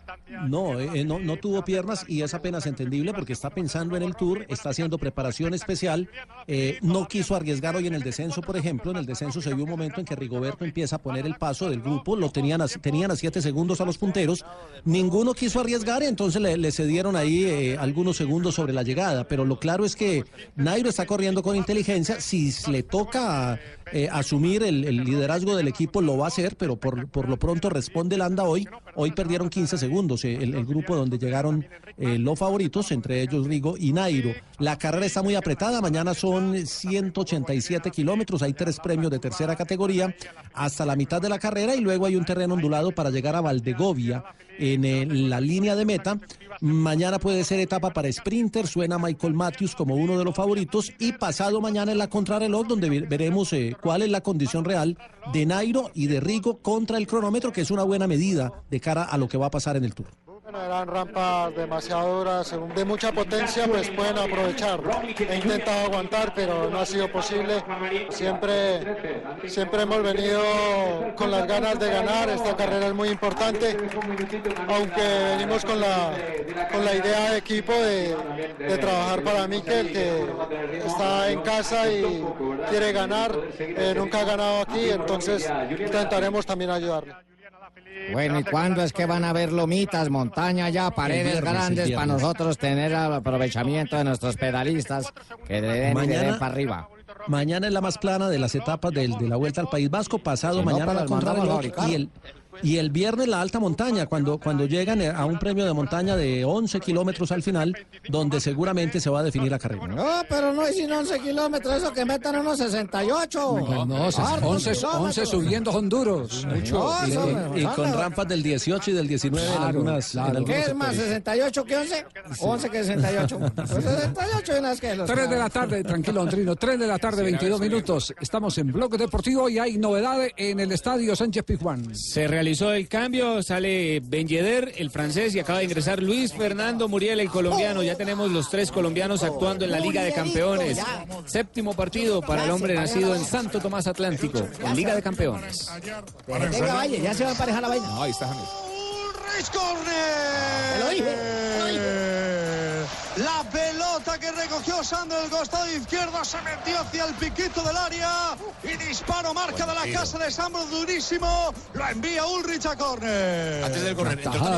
No, eh, no, no tuvo piernas y es apenas entendible porque está pensando en el Tour, está haciendo preparación especial, eh, no quiso arriesgar hoy en el descenso, por ejemplo, en el descenso se vio un momento en que Rigoberto empieza a poner el paso del grupo, lo tenían a, tenían a siete segundos a los punteros, ninguno quiso arriesgar, entonces le, cedieron ahí eh, algunos segundos sobre la llegada, pero lo claro es que Nairo está corriendo con inteligencia, si le toca eh, asumir el, liderazgo del equipo, lo va a hacer, pero por, por lo pronto responde Landa hoy. Hoy perdieron 15 segundos eh, el, grupo donde llegaron eh, los favoritos, entre ellos Rigo y Nairo. La carrera está muy apretada, mañana son 187 kilómetros, hay tres premios de tercera categoría hasta la mitad de la carrera y luego hay un terreno ondulado para llegar a Valdegovia en la línea de meta. Mañana puede ser etapa para sprinter, suena Michael Matthews como uno de los favoritos y pasado mañana en la contrarreloj donde ve- veremos eh, cuál es la condición real de Nairo y de Rigo contra el cronómetro, que es una buena medida de cara a lo que va a pasar en el Tour. Bueno, eran rampas demasiado duras, de mucha potencia, pues pueden aprovechar. He intentado aguantar, pero no ha sido posible. Siempre, siempre hemos venido con las ganas de ganar. Esta carrera es muy importante, aunque venimos con la, con la idea de equipo de, trabajar para Mikel, que está en casa y quiere ganar. Eh, nunca ha ganado aquí, entonces intentaremos también ayudarle. Bueno, ¿y cuándo es que van a ver lomitas, montaña ya, paredes viernes, grandes para nosotros tener el aprovechamiento de nuestros pedalistas que le den y le Mañana- den para arriba? Mañana es la más plana de las etapas del- de la Vuelta al País Vasco, pasado Si no, mañana pues la las mandamos a contrarreloj fabricar. y el, y el viernes la alta montaña, cuando, cuando llegan a un premio de montaña de 11 kilómetros al final, donde seguramente se va a definir la carrera. No, pero no es sino 11 kilómetros, eso que metan unos 68. No, no, se- Hartos 11, kilómetros. 11 subiendo Honduros. Mucho. Y, eso, y- y con rampas del 18 y del 19 en Claro, algunas, en claro. algunos ¿Qué es más, sectores. 68 que 11? 11 que 68. Pues 68 y unas que los 3 de la tarde, tranquilo, Andrino. 3 de la tarde, 22 minutos. Estamos en Bloque Deportivo y hay novedades en el estadio Sánchez Pizjuán. Se realizó el cambio, sale Ben Yedder, el francés, y acaba de ingresar Luis Fernando Muriel, el colombiano. Ya tenemos los tres colombianos actuando en la Liga de Campeones. Séptimo partido para el hombre nacido en Santo Tomás Atlántico, en Liga de Campeones. Venga, vaya, ya se va a emparejar la vaina. ahí está James. Corner. Lo dije, lo La pelota que recogió Sandro del costado izquierdo se metió hacia el piquito del área y disparo marca de la casa de Sandro durísimo. Lo envía Ulrich a córner. Antes del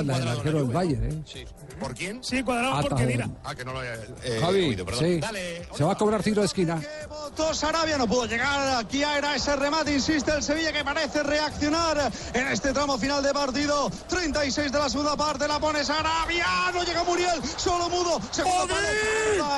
la del Bayern, ¿eh? Juve. ¿Por quién? Sí, cuadrado porque Atajó. mira. Ah, que no lo había eh, Javi, oído, perdón. sí. Dale. Se va a cobrar tiro de esquina. Votó Sarabia, no pudo llegar. Aquí era ese remate, insiste el Sevilla que parece reaccionar en este tramo final de partido. 36 de la segunda parte, la pone Sarabia. No llega Muriel, solo mudo. Segunda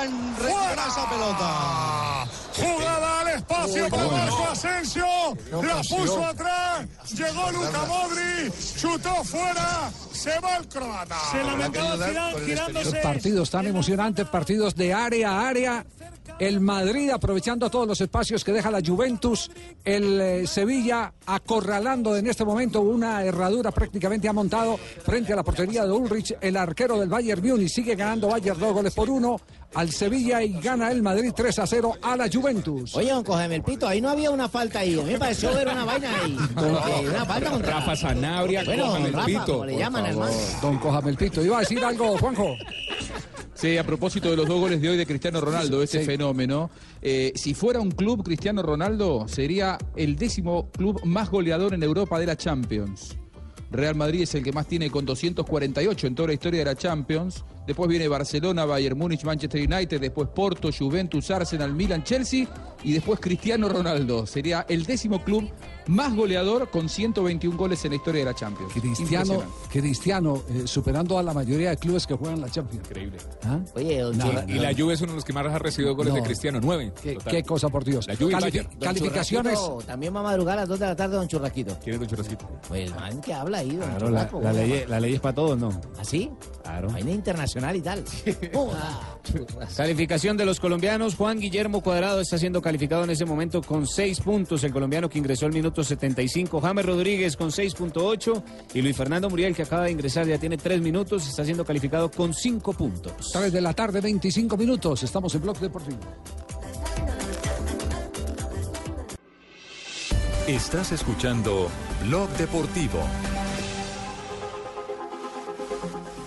en retirar esa pelota. Jugada al espacio para Marco Asensio. La puso atrás. Llegó Luca Modri. Chutó fuera. Se va el croata. Se lamentaba Los girándose. partidos tan emocionantes, partidos de área a área. El Madrid aprovechando todos los espacios que deja la Juventus. El eh, Sevilla acorralando en este momento una herradura prácticamente ha montado frente a la portería de Ulrich. El arquero del Bayern Múnich sigue ganando Bayern dos goles por uno al Sevilla y gana el Madrid 3 a 0 a la Juventus. Oye, don Cógeme el pito, ahí no había una falta ahí. A mí me pareció ver una vaina ahí. Que una falta contra... Rafa Sanabria, Bueno, el Rafa, pito. como le llaman, hermano. Don Cójame el pito. Iba a decir algo, Juanjo. Sí, a propósito de los dos goles de hoy de Cristiano Ronaldo, este fenómeno. eh, si fuera un club, Cristiano Ronaldo sería el décimo club más goleador en Europa de la Champions. Real Madrid es el que más tiene con 248 en toda la historia de la Champions. Después viene Barcelona, Bayern Múnich, Manchester United, después Porto, Juventus, Arsenal, Milan, Chelsea y después Cristiano Ronaldo. Sería el décimo club más goleador con 121 goles en la historia de la Champions. Cristiano. Cristiano eh, superando a la mayoría de clubes que juegan la Champions. Increíble. ¿Ah? Oye, don No, Y la Juve es uno de los que más ha recibido goles No. de Cristiano, nueve. Qué, cosa, por Dios. La Juve y Califi- Bayern. don calificaciones. También va a madrugar a las 2 de la tarde, don Churrasquito. ¿Quién es Don Churrasquito? Pues el man que habla ahí, don Claro, la, ley, la ley es para todos, ¿no? ¿Así? Claro. Vaina internacional y tal. Calificación de los colombianos. Juan Guillermo Cuadrado está siendo calificado en ese momento con 6 puntos. El colombiano que ingresó al minuto 75. James Rodríguez con 6.8. Y Luis Fernando Muriel, que acaba de ingresar, ya tiene 3 minutos. Está siendo calificado con 5 puntos. 3 de la tarde, 25 minutos. Estamos en Blog Deportivo. Estás escuchando Blog Deportivo.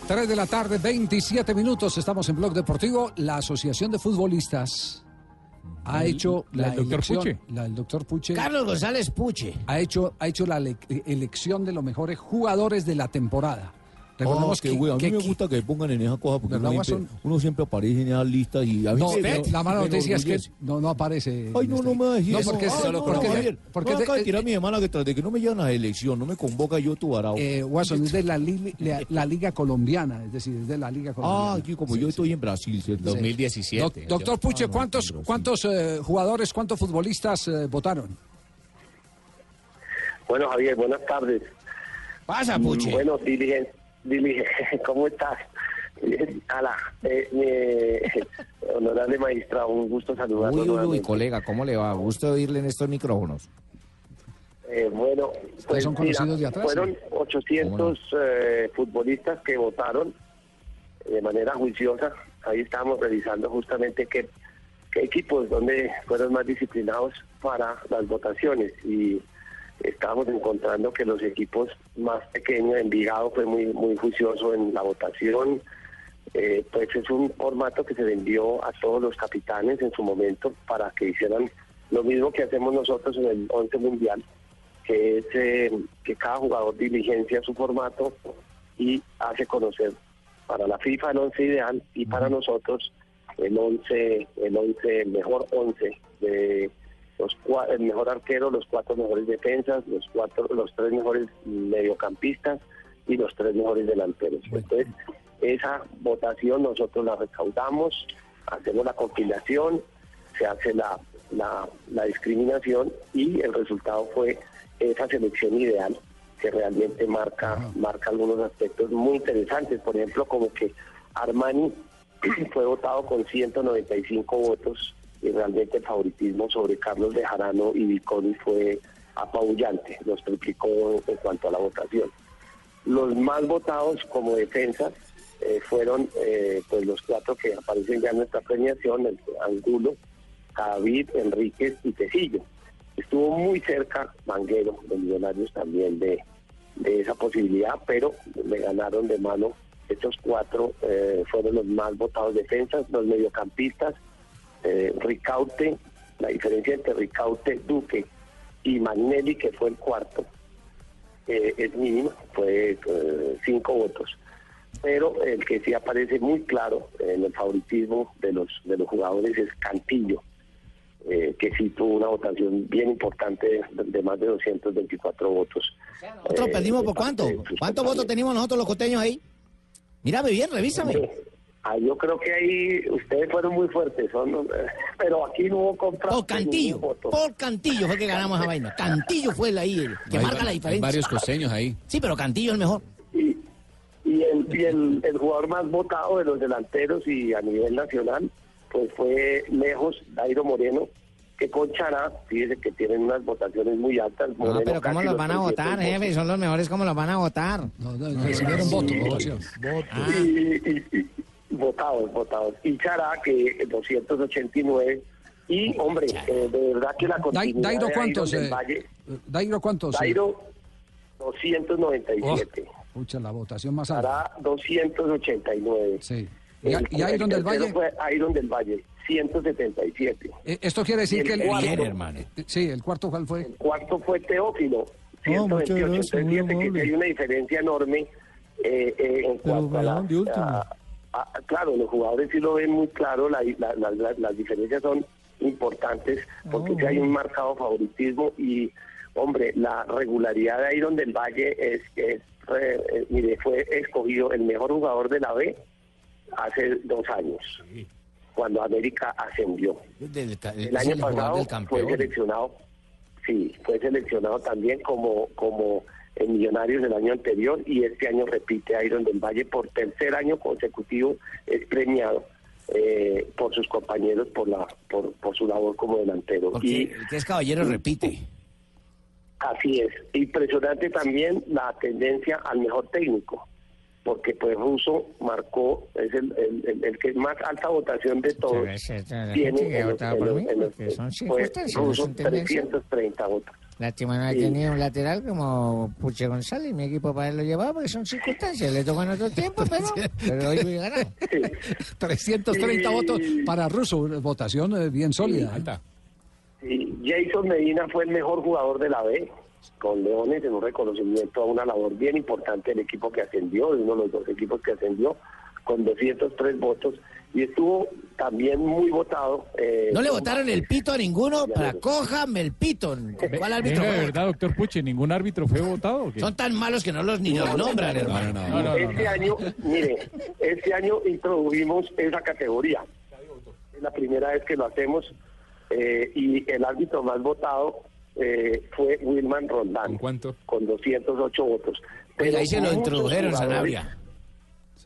3 de la tarde, 27 minutos. Estamos en Blog Deportivo. La Asociación de Futbolistas ha El- hecho la la, del doctor elección. Puche. La del doctor Puche. Carlos González Puche. ha hecho, ha hecho la le- elección de los mejores jugadores de la temporada. Recordemos Ah, que- a mí que- me gusta que pongan en esa cosa porque ¿Verdad, uno siempre, Guasón? uno siempre aparece en esas listas y a mí No, me- la mala noticia es que no, no aparece. Ay, no, no me decís No, eso. porque es- Ay, solo no, porque- no, Javier, porque no de- acaba de tirar mi hermana que tras de que no me llegan a la elección, no me convoca yo tu varao. Eh, Watson, es de la, li- la, la Liga Colombiana, es decir, es de la Liga Colombiana. Ah, aquí como yo estoy en Brasil, ¿cierto? Doc- doctor Puche, ¿cuántos, cuántos eh, jugadores, cuántos futbolistas eh, votaron? Bueno, Javier, buenas tardes. Pasa, Puche. Bueno, diligen, diligen, ¿cómo estás? Ala, eh, eh, honorable magistrado, un gusto saludarlo. Uy, uy, colega, ¿cómo le va? Gusto oírle en estos micrófonos. Eh, bueno, pues son mira, conocidos de atrás, fueron sí. 800 eh, futbolistas que votaron de manera juiciosa. Ahí estábamos revisando justamente qué, qué equipos, donde fueron más disciplinados para las votaciones y estábamos encontrando que los equipos más pequeños, Envigado fue muy muy juicioso en la votación. Eh, pues es un formato que se vendió a todos los capitanes en su momento para que hicieran lo mismo que hacemos nosotros en el 11 Mundial, que es eh, que cada jugador diligencia su formato y hace conocer para la FIFA el 11 ideal y para nosotros el 11, el 11 el mejor 11 de los el mejor arquero, los cuatro mejores defensas, los cuatro los tres mejores mediocampistas y los tres mejores delanteros. Entonces, esa votación nosotros la recaudamos, hacemos la compilación, se hace la, la, la discriminación y el resultado fue esa selección ideal que realmente marca, marca algunos aspectos muy interesantes, por ejemplo, como que Armani fue votado con 195 votos y realmente el favoritismo sobre Carlos Bejarano y Viconi fue apabullante, los triplicó en cuanto a la votación. Los más votados como defensas eh, fueron eh, pues los cuatro que aparecen ya en nuestra premiación, el Angulo, David, Enríquez y Tecillo. Estuvo muy cerca Manguero, de Millonarios también de, de esa posibilidad, pero le ganaron de mano. Estos cuatro eh, fueron los más votados defensas, los mediocampistas, eh, Ricaute, la diferencia entre Ricaute, Duque y Magnelli, que fue el cuarto, eh, es mínima, fue eh, cinco votos. Pero el que sí aparece muy claro en el favoritismo de los de los jugadores es Cantillo, eh, que sí tuvo una votación bien importante de, más de 224 votos. Nosotros Eh, perdimos de por cuánto. ¿Cuántos votos teníamos nosotros los costeños ahí? Mírame bien, revísame. Ah, yo creo que ahí ustedes fueron muy fuertes, son, eh, pero aquí no hubo compra. Por Cantillo, por Cantillo fue que ganamos esa vaina. Cantillo fue el ahí el que Hay- marca la hay diferencia. varios costeños ahí. Sí, pero Cantillo es el mejor. Y el, y el, el jugador más votado de los delanteros y a nivel nacional, pues fue lejos Dairo Moreno, que con Chará, fíjese que tienen unas votaciones muy altas. No, pero ¿cómo los van a 300 votar, votos. jefe? Son los mejores, ¿cómo los van a votar? recibieron voto, votación. Y, y- y- votados, votados. Y Chará, que 289. Y, hombre, eh, de verdad que la continuidad Dairo, de ¿cuántos? del eh? Valle, Dairo, ¿cuántos? Dairo, 297. Escucha, la votación más alta. Chará, 289. Sí. ¿Y, El- y Iron el del Valle? Fue Iron del Valle, 177. Eh, Esto quiere decir Y el que el, cuarto- Eh, Sí, el cuarto, ¿cuál fue? El cuarto fue Teófilo, Oh, muchas 128. gracias, Entonces, que hay una diferencia enorme eh, eh, en cuanto a, la- a- a- Claro, los jugadores sí lo ven muy claro, la- la- la- la- las diferencias son importantes porque sí hay un marcado favoritismo y, hombre, la regularidad de Iron del Valle es, es eh, mire, fue escogido el mejor jugador de la B hace dos años, cuando América ascendió. Del El año el pasado fue seleccionado, sí, fue seleccionado también como como en Millonarios del año anterior y este año repite Iron del Valle por tercer año consecutivo es premiado eh, por sus compañeros por la por, por su labor como delantero Porque y el que es caballero repite. Así es. Impresionante también la tendencia al mejor técnico, porque pues Russo marcó, es el, el, el- el que es más alta votación de todos. Tiene no Russo son tendencias. 330 votos. Lástima no ha Sí. tenido un lateral como Puche González, mi equipo para él lo llevaba, porque son circunstancias. Le tocó en otro tiempo, pero, pero hoy voy a ganar. 330 Y- votos para Russo, votación eh, bien sólida. Y Jason Medina fue el mejor jugador de la B, con Leones en un reconocimiento a una labor bien importante del equipo que ascendió, de uno de los dos equipos que ascendió, con 203 votos y estuvo también muy votado. eh, ¿No le votaron el pito a ninguno? Para cójame el pito. ¿Cuál árbitro Venga, de fue? verdad, doctor Puche, ¿ningún árbitro fue votado? o qué? Son tan malos que no los ni los nombran, hermano. este año, mire, este año introdujimos esa categoría. Es la primera vez que lo hacemos eh, y el árbitro más votado eh, fue Wilman Rondán. ¿Con cuánto? Con 208 votos. Pues ahí se lo introdujeron, Sanabria.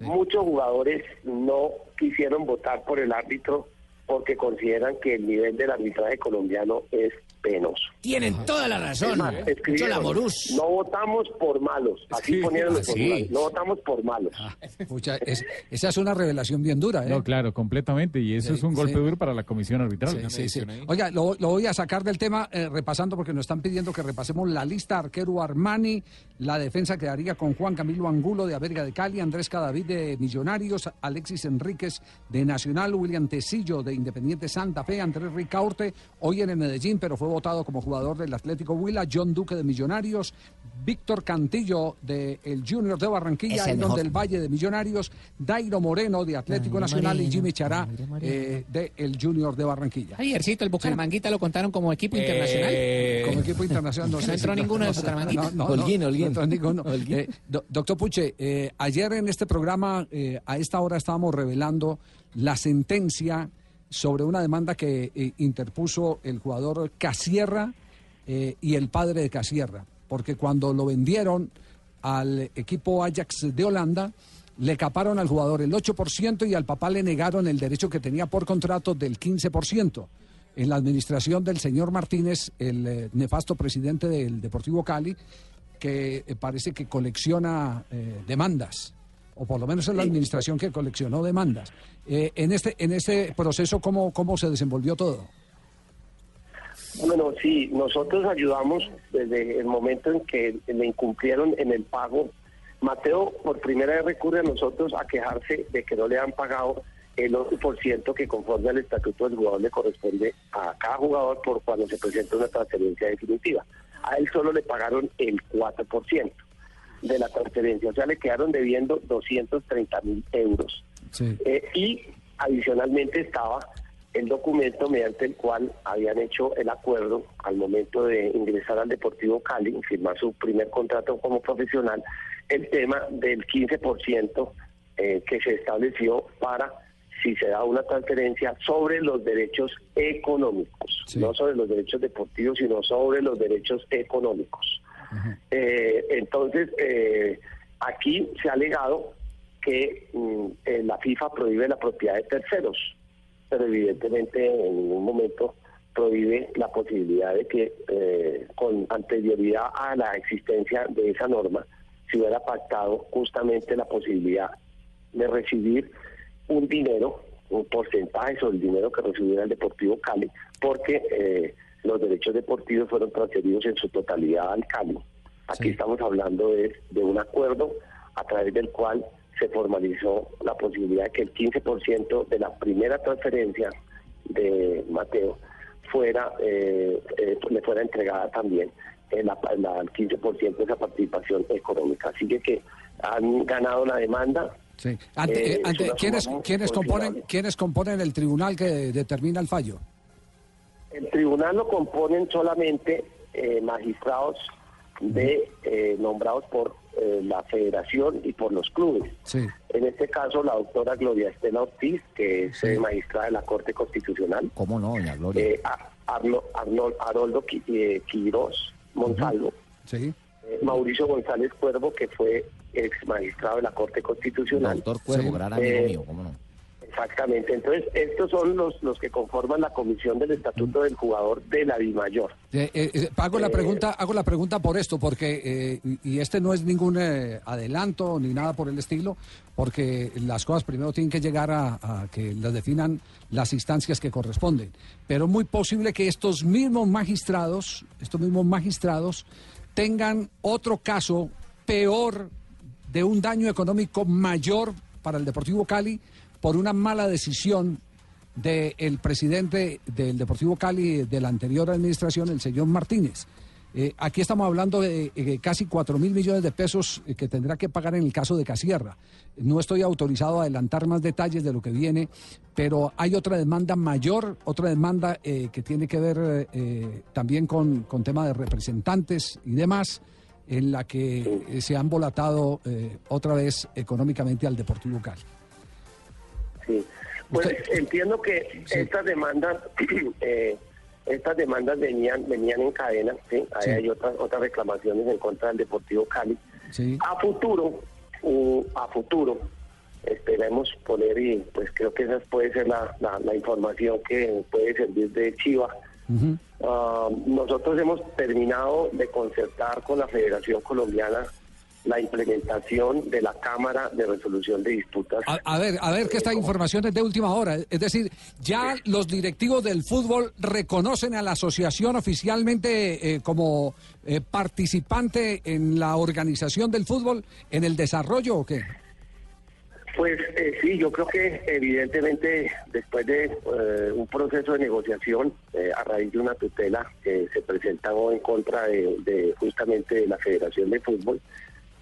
Muchos jugadores no quisieron votar por el árbitro porque consideran que el nivel del arbitraje colombiano es penoso. Tienen toda la razón. Es más, Mucho la escribieron, morús. no votamos por malos. Así ponieron los ¿Ah, sí? No votamos por malos. Pucha, es- esa es una revelación bien dura, ¿eh? No, claro, completamente. Y eso Sí, es un golpe sí. duro para la comisión arbitral. Sí, sí, sí. Oiga, lo, lo voy a sacar del tema eh, repasando porque nos están pidiendo que repasemos la lista. Arquero Armani, la defensa quedaría con Juan Camilo Angulo de América de Cali, Andrés Cadavid de Millonarios, Alexis Enríquez de Nacional, William Tecillo de Independiente Santa Fe, Andrés Ricaurte, hoy en el Medellín, pero fue votado como jugador del Atlético Huila, John Duque de Millonarios, Víctor Cantillo del Junior de Barranquilla, mejor. del Valle de Millonarios, Dairo Moreno de Atlético Dairo Nacional y Jimmy Chará eh, de el Junior de Barranquilla. Ayercito, el Bucaramanguita lo contaron como equipo internacional. Como equipo internacional no, No sé entró si- ninguno de no, Bucaramanga. no, no, Holguín, no, Holguín. no entró ninguno. Eh, do- doctor Puche, eh, ayer en este programa, eh, a esta hora estábamos revelando la sentencia sobre una demanda que eh, interpuso el jugador Casierra eh, y el padre de Casierra, porque cuando lo vendieron al equipo Ajax de Holanda, le caparon al jugador el 8% y al papá le negaron el derecho que tenía por contrato del 15%. En la administración del señor Martínez, el eh, nefasto presidente del Deportivo Cali, que parece que colecciona demandas, o por lo menos es la administración que coleccionó demandas. Eh, en, este, en este proceso, ¿cómo, ¿cómo se desenvolvió todo? Bueno, sí, nosotros ayudamos desde el momento en que le incumplieron en el pago. Mateo por primera vez recurre a nosotros a quejarse de que no le han pagado el 11% que conforme al estatuto del jugador le corresponde a cada jugador por cuando se presenta una transferencia definitiva. A él solo le pagaron el 4% de la transferencia, o sea, le quedaron debiendo 230 mil euros. Eh, y adicionalmente estaba el documento mediante el cual habían hecho el acuerdo al momento de ingresar al Deportivo Cali, firmar su primer contrato como profesional, el tema del 15% eh, que se estableció para si se da una transferencia sobre los derechos económicos, no sobre los derechos deportivos, sino sobre los derechos económicos. Eh, entonces, eh, aquí se ha alegado que mm, eh, la FIFA prohíbe la propiedad de terceros, pero evidentemente en ningún momento prohíbe la posibilidad de que eh, con anterioridad a la existencia de esa norma se hubiera pactado justamente la posibilidad de recibir un dinero, un porcentaje sobre el dinero que recibiera el Deportivo Cali, porque eh, los derechos deportivos fueron transferidos en su totalidad al Cali. Aquí estamos hablando de, de un acuerdo a través del cual se formalizó la posibilidad de que el 15% de la primera transferencia de Mateo fuera eh, eh, le fuera entregada también el, la, la- el 15% de esa participación económica. Así que, que han ganado la demanda. Sí. Ante- Eh, eh, ante- ¿quiénes, quiénes componen, ¿Quiénes componen el tribunal que determina el fallo? El tribunal lo componen solamente eh, magistrados de eh, nombrados por eh, la federación y por los clubes. Sí. En este caso, la doctora Gloria Estela Ortiz, que es eh, magistrada de la Corte Constitucional. ¿Cómo no, doña Gloria? Eh, a- Arno- Arno- Haroldo Qui- eh, Quirós Monsalvo. Sí. Mauricio González Cuervo, que fue ex magistrado de la Corte Constitucional. Doctor Cuervo, gran amigo mío, ¿cómo no? Exactamente. Entonces, estos son los, los que conforman la comisión del estatuto del jugador de la Dimayor. Eh, eh, eh, hago la pregunta, hago la pregunta por esto, porque eh, y este no es ningún eh, adelanto ni nada por el estilo, porque las cosas primero tienen que llegar a, a que las definan las instancias que corresponden. Pero muy posible que estos mismos magistrados, estos mismos magistrados, tengan otro caso peor de un daño económico mayor para el Deportivo Cali por una mala decisión del presidente del Deportivo Cali de la anterior administración, el señor Martínez. Eh, aquí estamos hablando de eh, casi 4 mil millones de pesos eh, que tendrá que pagar en el caso de Casierra. No estoy autorizado a adelantar más detalles de lo que viene, pero hay otra demanda mayor, otra demanda que tiene que ver también con, con tema de representantes y demás, en la que se han volatado otra vez económicamente al Deportivo Cali. Sí. Pues entiendo que estas demandas, eh, estas demandas venían, venían en cadena, ¿sí? Ahí Sí. hay otras, otras reclamaciones en contra del Deportivo Cali. Sí. A futuro, uh, a futuro, esperemos poner y pues creo que esa puede ser la, la, la información que puede servir de chiva. Ah, nosotros hemos terminado de concertar con la Federación Colombiana la implementación de la Cámara de Resolución de Disputas. A, a ver, a ver que esta información es de última hora. Es decir, ya los directivos del fútbol reconocen a la asociación oficialmente eh, como eh, participante en la organización del fútbol, en el desarrollo o qué? Pues eh, sí, yo creo que evidentemente después de eh, un proceso de negociación eh, a raíz de una tutela que se presentó en contra de, de justamente de la Federación de Fútbol,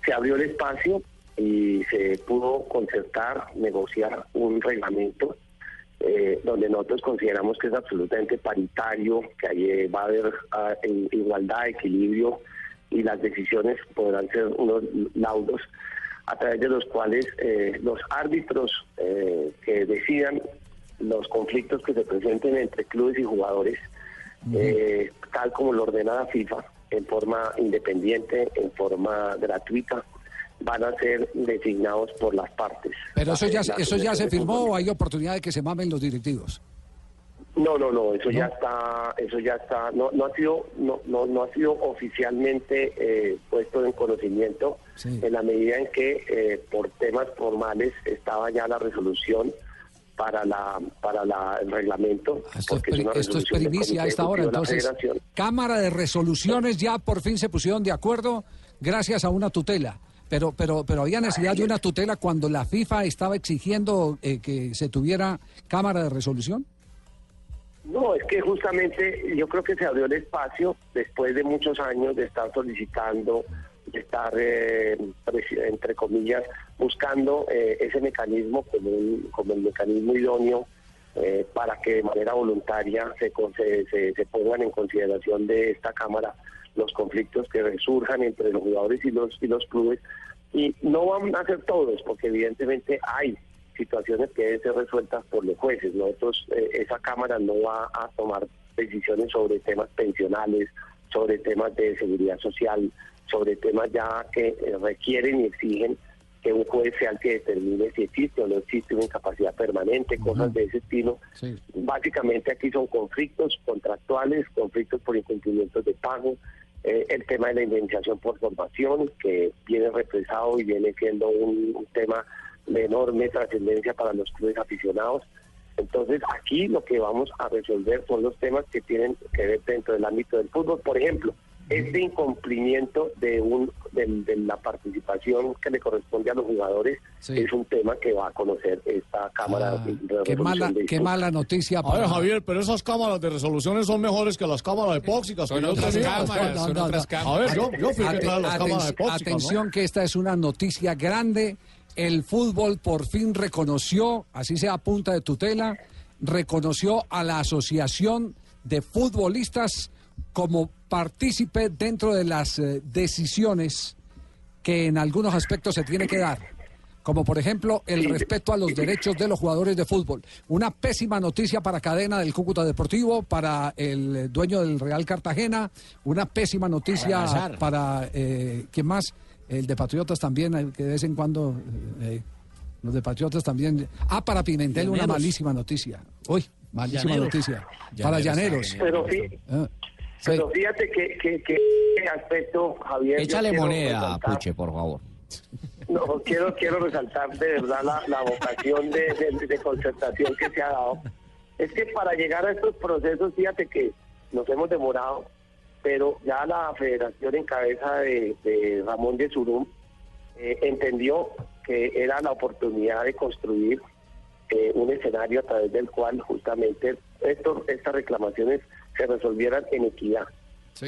se abrió el espacio y se pudo concertar, negociar un reglamento eh, donde nosotros consideramos que es absolutamente paritario, que ahí eh, va a haber ah, igualdad, equilibrio y las decisiones podrán ser unos laudos a través de los cuales eh, los árbitros eh, que decidan los conflictos que se presenten entre clubes y jugadores, eh, tal como lo ordena la FIFA, en forma independiente, en forma gratuita, van a ser designados por las partes. Pero eso ya, la eso ya se firmó o hay oportunidad de que se mamen los directivos. No, no, no, eso ya está, eso ya está, no, no ha sido, no, no, no ha sido oficialmente eh, puesto en conocimiento en la medida en que eh, por temas formales estaba ya la resolución para la, para la, el reglamento. Esto es, porque es esto es primicia a esta hora. Entonces. Cámara de Resoluciones ya por fin se pusieron de acuerdo gracias a una tutela. Pero, pero, pero había necesidad de una tutela cuando la FIFA estaba exigiendo eh, que se tuviera Cámara de Resolución. No, es que justamente yo creo que se abrió el espacio después de muchos años de estar solicitando, estar, eh, presi- entre comillas, buscando eh, ese mecanismo como, un- el mecanismo idóneo eh, para que de manera voluntaria se, se- se pongan en consideración de esta Cámara los conflictos que resurjan entre los jugadores y los, y los clubes. Y no van a ser todos, porque evidentemente hay situaciones que deben ser resueltas por los jueces. Nosotros, eh, esa Cámara no va a tomar decisiones sobre temas pensionales, sobre temas de seguridad social, sobre temas ya que eh, requieren y exigen que un juez sea el que determine si existe o no existe una incapacidad permanente, cosas de ese estilo. Básicamente aquí son conflictos contractuales, conflictos por incumplimientos de pago, eh, el tema de la indemnización por formación, que viene represado y viene siendo un, un tema de enorme trascendencia para los clubes aficionados. Entonces aquí lo que vamos a resolver son los temas que tienen que ver dentro del ámbito del fútbol. Por ejemplo, este incumplimiento de un de, de la participación que le corresponde a los jugadores es un tema que va a conocer esta Cámara de Qué mala, de qué mala noticia. A ver, Javier, pero esas cámaras de resoluciones son mejores que las cámaras epóxicas. Son yo otras tenía. cámaras, son otras A ver, yo, yo fui el que Ate- traje las cámaras aten- epóxicas. ¿no? Atención que esta es una noticia grande. El fútbol por fin reconoció, así sea a punta de tutela, reconoció a la Asociación de Futbolistas como partícipe dentro de las eh, decisiones que en algunos aspectos se tiene que dar. Como por ejemplo el respeto a los derechos de los jugadores de fútbol. Una pésima noticia para Cadena del Cúcuta Deportivo, para el eh, dueño del Real Cartagena. Una pésima noticia Salazar. para, eh, ¿quién más? El de Patriotas también, eh, que de vez en cuando, eh, los de Patriotas también. Ah, para Pimentel una malísima noticia. Uy, malísima Llaneros. noticia. para Llaneros. Pero, sí, Ah, pero fíjate que, que, aspecto, Javier. Échale moneda, resaltar- Puche, por favor. No, quiero, quiero resaltar de verdad la, la vocación de, de- de concertación que se ha dado. Es que para llegar a estos procesos, fíjate que nos hemos demorado, pero ya la federación en cabeza de, de Ramón de Surum eh, entendió que era la oportunidad de construir eh, un escenario a través del cual justamente estos, estas reclamaciones se resolvieran en equidad.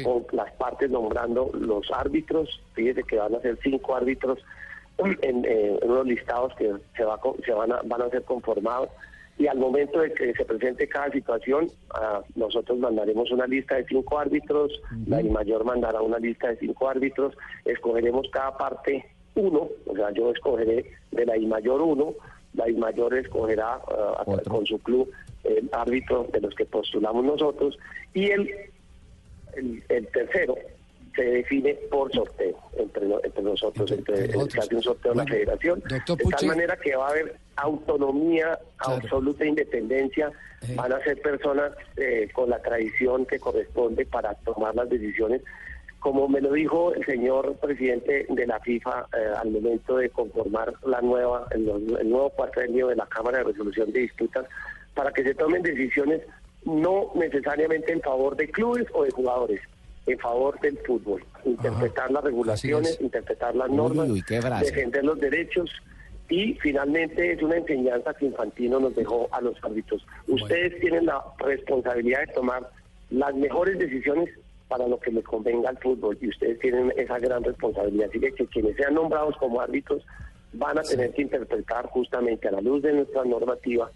con las partes nombrando los árbitros. Fíjese que van a ser cinco árbitros en, eh, en unos listados que se, va, se van, a, van a ser conformados. Y al momento de que se presente cada situación, ah, nosotros mandaremos una lista de cinco árbitros, la mayor mandará una lista de cinco árbitros, escogeremos cada parte uno, o sea, yo escogeré de la I mayor uno, la I mayor escogerá ah, con su club el árbitro de los que postulamos nosotros, y el el, el tercero se define por sorteo entre, entre nosotros, entre, se hace un sorteo en la federación, de tal manera que va a haber autonomía, absoluta independencia, van a ser personas eh, con la tradición que corresponde para tomar las decisiones. Como me lo dijo el señor presidente de la FIFA eh, al momento de conformar la nueva, el, el nuevo cuatrenio de la Cámara de Resolución de Disputas, para que se tomen decisiones no necesariamente en favor de clubes o de jugadores, en favor del fútbol. Interpretar las regulaciones, interpretar las Uy, normas, uy, frase. defender los derechos y finalmente es una enseñanza que Infantino nos dejó a los árbitros. Ustedes tienen la responsabilidad de tomar las mejores decisiones para lo que les convenga al fútbol y ustedes tienen esa gran responsabilidad. Así que, que quienes sean nombrados como árbitros van a tener que interpretar justamente a la luz de nuestra normativa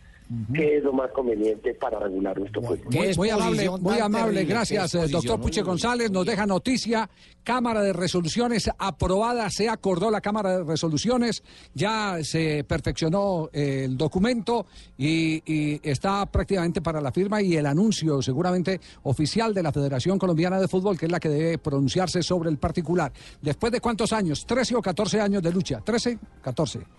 qué es lo más conveniente para regular nuestro fútbol. Muy, muy amable, muy amable, gracias, doctor Puche González. Nos deja noticia, Cámara de Resoluciones aprobada, se acordó la Cámara de Resoluciones, ya se perfeccionó eh, el documento y, y está prácticamente para la firma y el anuncio seguramente oficial de la Federación Colombiana de Fútbol, que es la que debe pronunciarse sobre el particular. ¿Después de cuántos años? ¿13 o 14 años de lucha? ¿13? 14.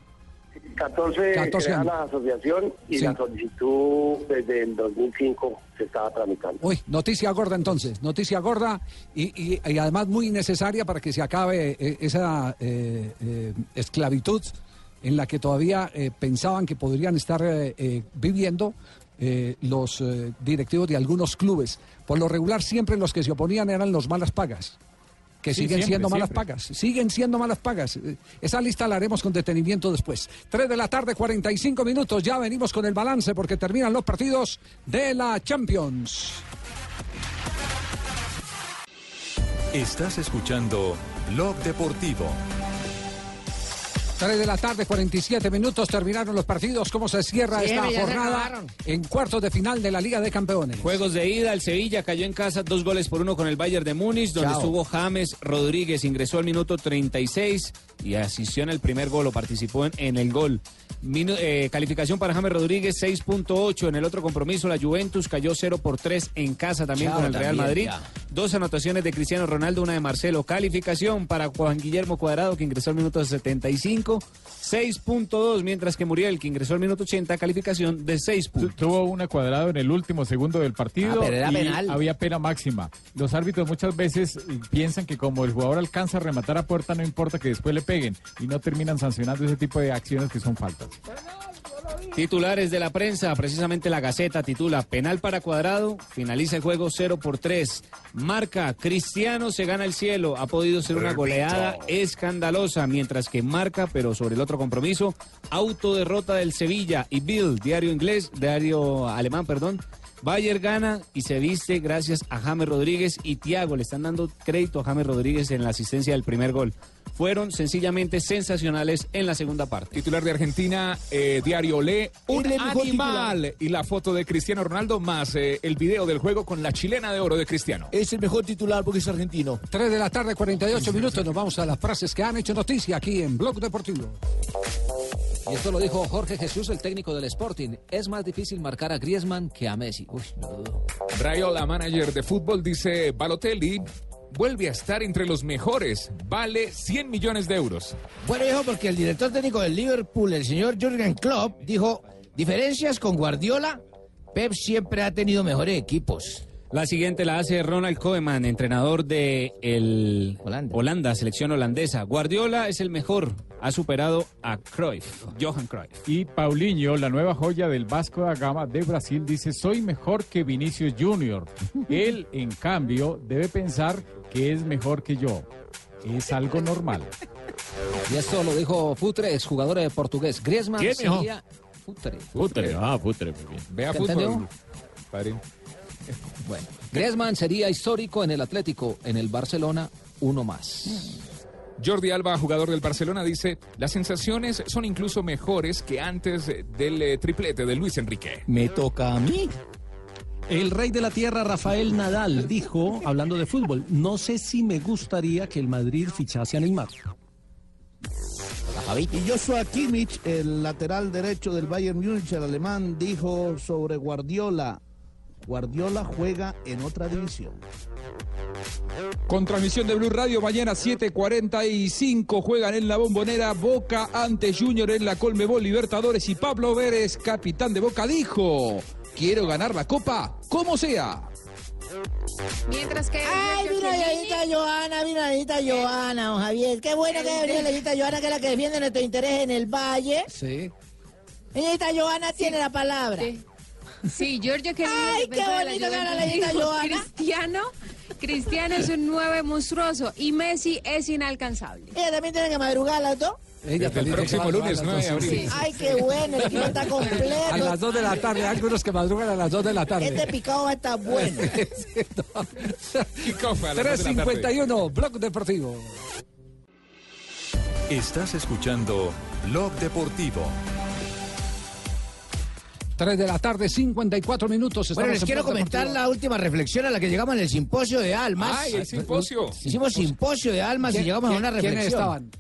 14, 14 crea años. la asociación y Sí. la solicitud desde el 2005 se estaba tramitando. Uy, noticia gorda entonces, noticia gorda y, y- y además muy necesaria para que se acabe eh, esa eh, eh, esclavitud en la que todavía eh, pensaban que podrían estar viviendo los directivos de algunos clubes. Por lo regular siempre los que se oponían eran los malas pagas. Que Sí, siguen siempre, siendo malas siempre. pagas, siguen siendo malas pagas. Esa lista la haremos con detenimiento después. 3 de la tarde, 45 minutos. Ya venimos con el balance porque terminan los partidos de la Champions. Estás escuchando Blog Deportivo. 3 de la tarde, 47 minutos, terminaron los partidos. ¿Cómo se cierra Sí, esta jornada en cuartos de final de la Liga de Campeones? Juegos de ida, el Sevilla cayó en casa dos goles por uno con el Bayern de Múnich, donde Chao. estuvo James Rodríguez, ingresó al minuto 36 y asistió en el primer gol o participó en, en el gol. Minu- eh, calificación para James Rodríguez 6.8. En el otro compromiso, la Juventus cayó 0 por 3 en casa también Chao, con el Real también, Madrid. ya. Dos anotaciones de Cristiano Ronaldo, una de Marcelo. Calificación para Juan Guillermo Cuadrado, que ingresó al minuto 75, 6.2, mientras que Muriel, que ingresó al minuto 80, calificación de 6 puntos. Tuvo una cuadrado en el último segundo del partido Ah, pero era y penal. había pena máxima. Los árbitros muchas veces eh, piensan que como el jugador alcanza a rematar a puerta no importa que después le peguen y no terminan sancionando ese tipo de acciones que son faltas. Titulares de la prensa, precisamente la Gaceta titula Penal para Cuadrado, finaliza el juego 0 por 3. Marca, Cristiano se gana el cielo, ha podido ser una goleada escandalosa, mientras que marca, pero sobre el otro compromiso, autoderrota del Sevilla y Bill, diario inglés, diario alemán, perdón. Bayer gana y se viste gracias a James Rodríguez y Thiago. Le están dando crédito a James Rodríguez en la asistencia del primer gol. Fueron sencillamente sensacionales en la segunda parte. Titular de Argentina, eh, Diario Olé, un animal. Y la foto de Cristiano Ronaldo más eh, el video del juego con la chilena de oro de Cristiano. Es el mejor titular porque es argentino. 3 de la tarde, 48 minutos. Nos vamos a las frases que han hecho noticia aquí en Blog Deportivo. Y esto lo dijo Jorge Jesús, el técnico del Sporting. Es más difícil marcar a Griezmann que a Messi. Uy, no dudo. Rayola, manager de fútbol, dice Balotelli vuelve a estar entre los mejores. Vale 100 millones de euros. Bueno, hijo, porque el director técnico del Liverpool, el señor Jürgen Klopp, dijo, diferencias con Guardiola, Pep siempre ha tenido mejores equipos. La siguiente la hace Ronald Koeman, entrenador de el Holanda. selección holandesa. Guardiola es el mejor, ha superado a Cruyff, Johan Cruyff. Y Paulinho, la nueva joya del Vasco da Gama de Brasil, dice, soy mejor que Vinicius Junior. Él, en cambio, debe pensar que es mejor que yo. Es algo normal. Y esto lo dijo Futre, exjugador de portugués. Griezmann ¿Quién, sería... Futre. Futre, ah, Futre, muy bien. Vea ¿Te fútbol, padre. Bueno, Griezmann sería histórico en el Atlético, en el Barcelona, uno más. Jordi Alba, jugador del Barcelona, dice, las sensaciones son incluso mejores que antes del eh, triplete de Luis Enrique. Me toca a mí. El rey de la tierra, Rafael Nadal, dijo, hablando de fútbol, no sé si me gustaría que el Madrid fichase a Neymar. Y Joshua Kimmich, el lateral derecho del Bayern Múnich, el alemán, dijo sobre Guardiola, Guardiola juega en otra división. Con transmisión de Blue Radio, mañana 7.45 juegan en la bombonera Boca ante Junior en la Colmebol Libertadores y Pablo Vélez, capitán de Boca, dijo, quiero ganar la copa como sea. Mientras que. Ay, mira, Yayita Joana, mira, Yayita Joana, don Javier. Qué bueno que venir la Yayita Joana, que es la que defiende nuestro interés en el Valle. Sí. Yayita Joana tiene la palabra. Sí, Giorgio que Ay, qué bonito que la Yayita Joana. Cristiano, Cristiano es un nueve monstruoso y Messi es inalcanzable. Ella también tiene que madrugar las dos. Ella El próximo lunes, jugar a las 9 de 12. abril. Ay, qué bueno, el equipo está completo. A las 2 de la tarde, hay algunos que madrugan a las 2 de la tarde. Este picado va a estar bueno. Kickoff a las dos de la tarde. 351, Blog Deportivo. Estás escuchando Blog Deportivo. 3 de la tarde, 54 minutos. Bueno, les quiero comentar Deportivo. la última reflexión a la que llegamos en el simposio de almas. Ay, el simposio. Hicimos simposio de almas y ¿Quién- llegamos a una reflexión. ¿Quiénes estaban?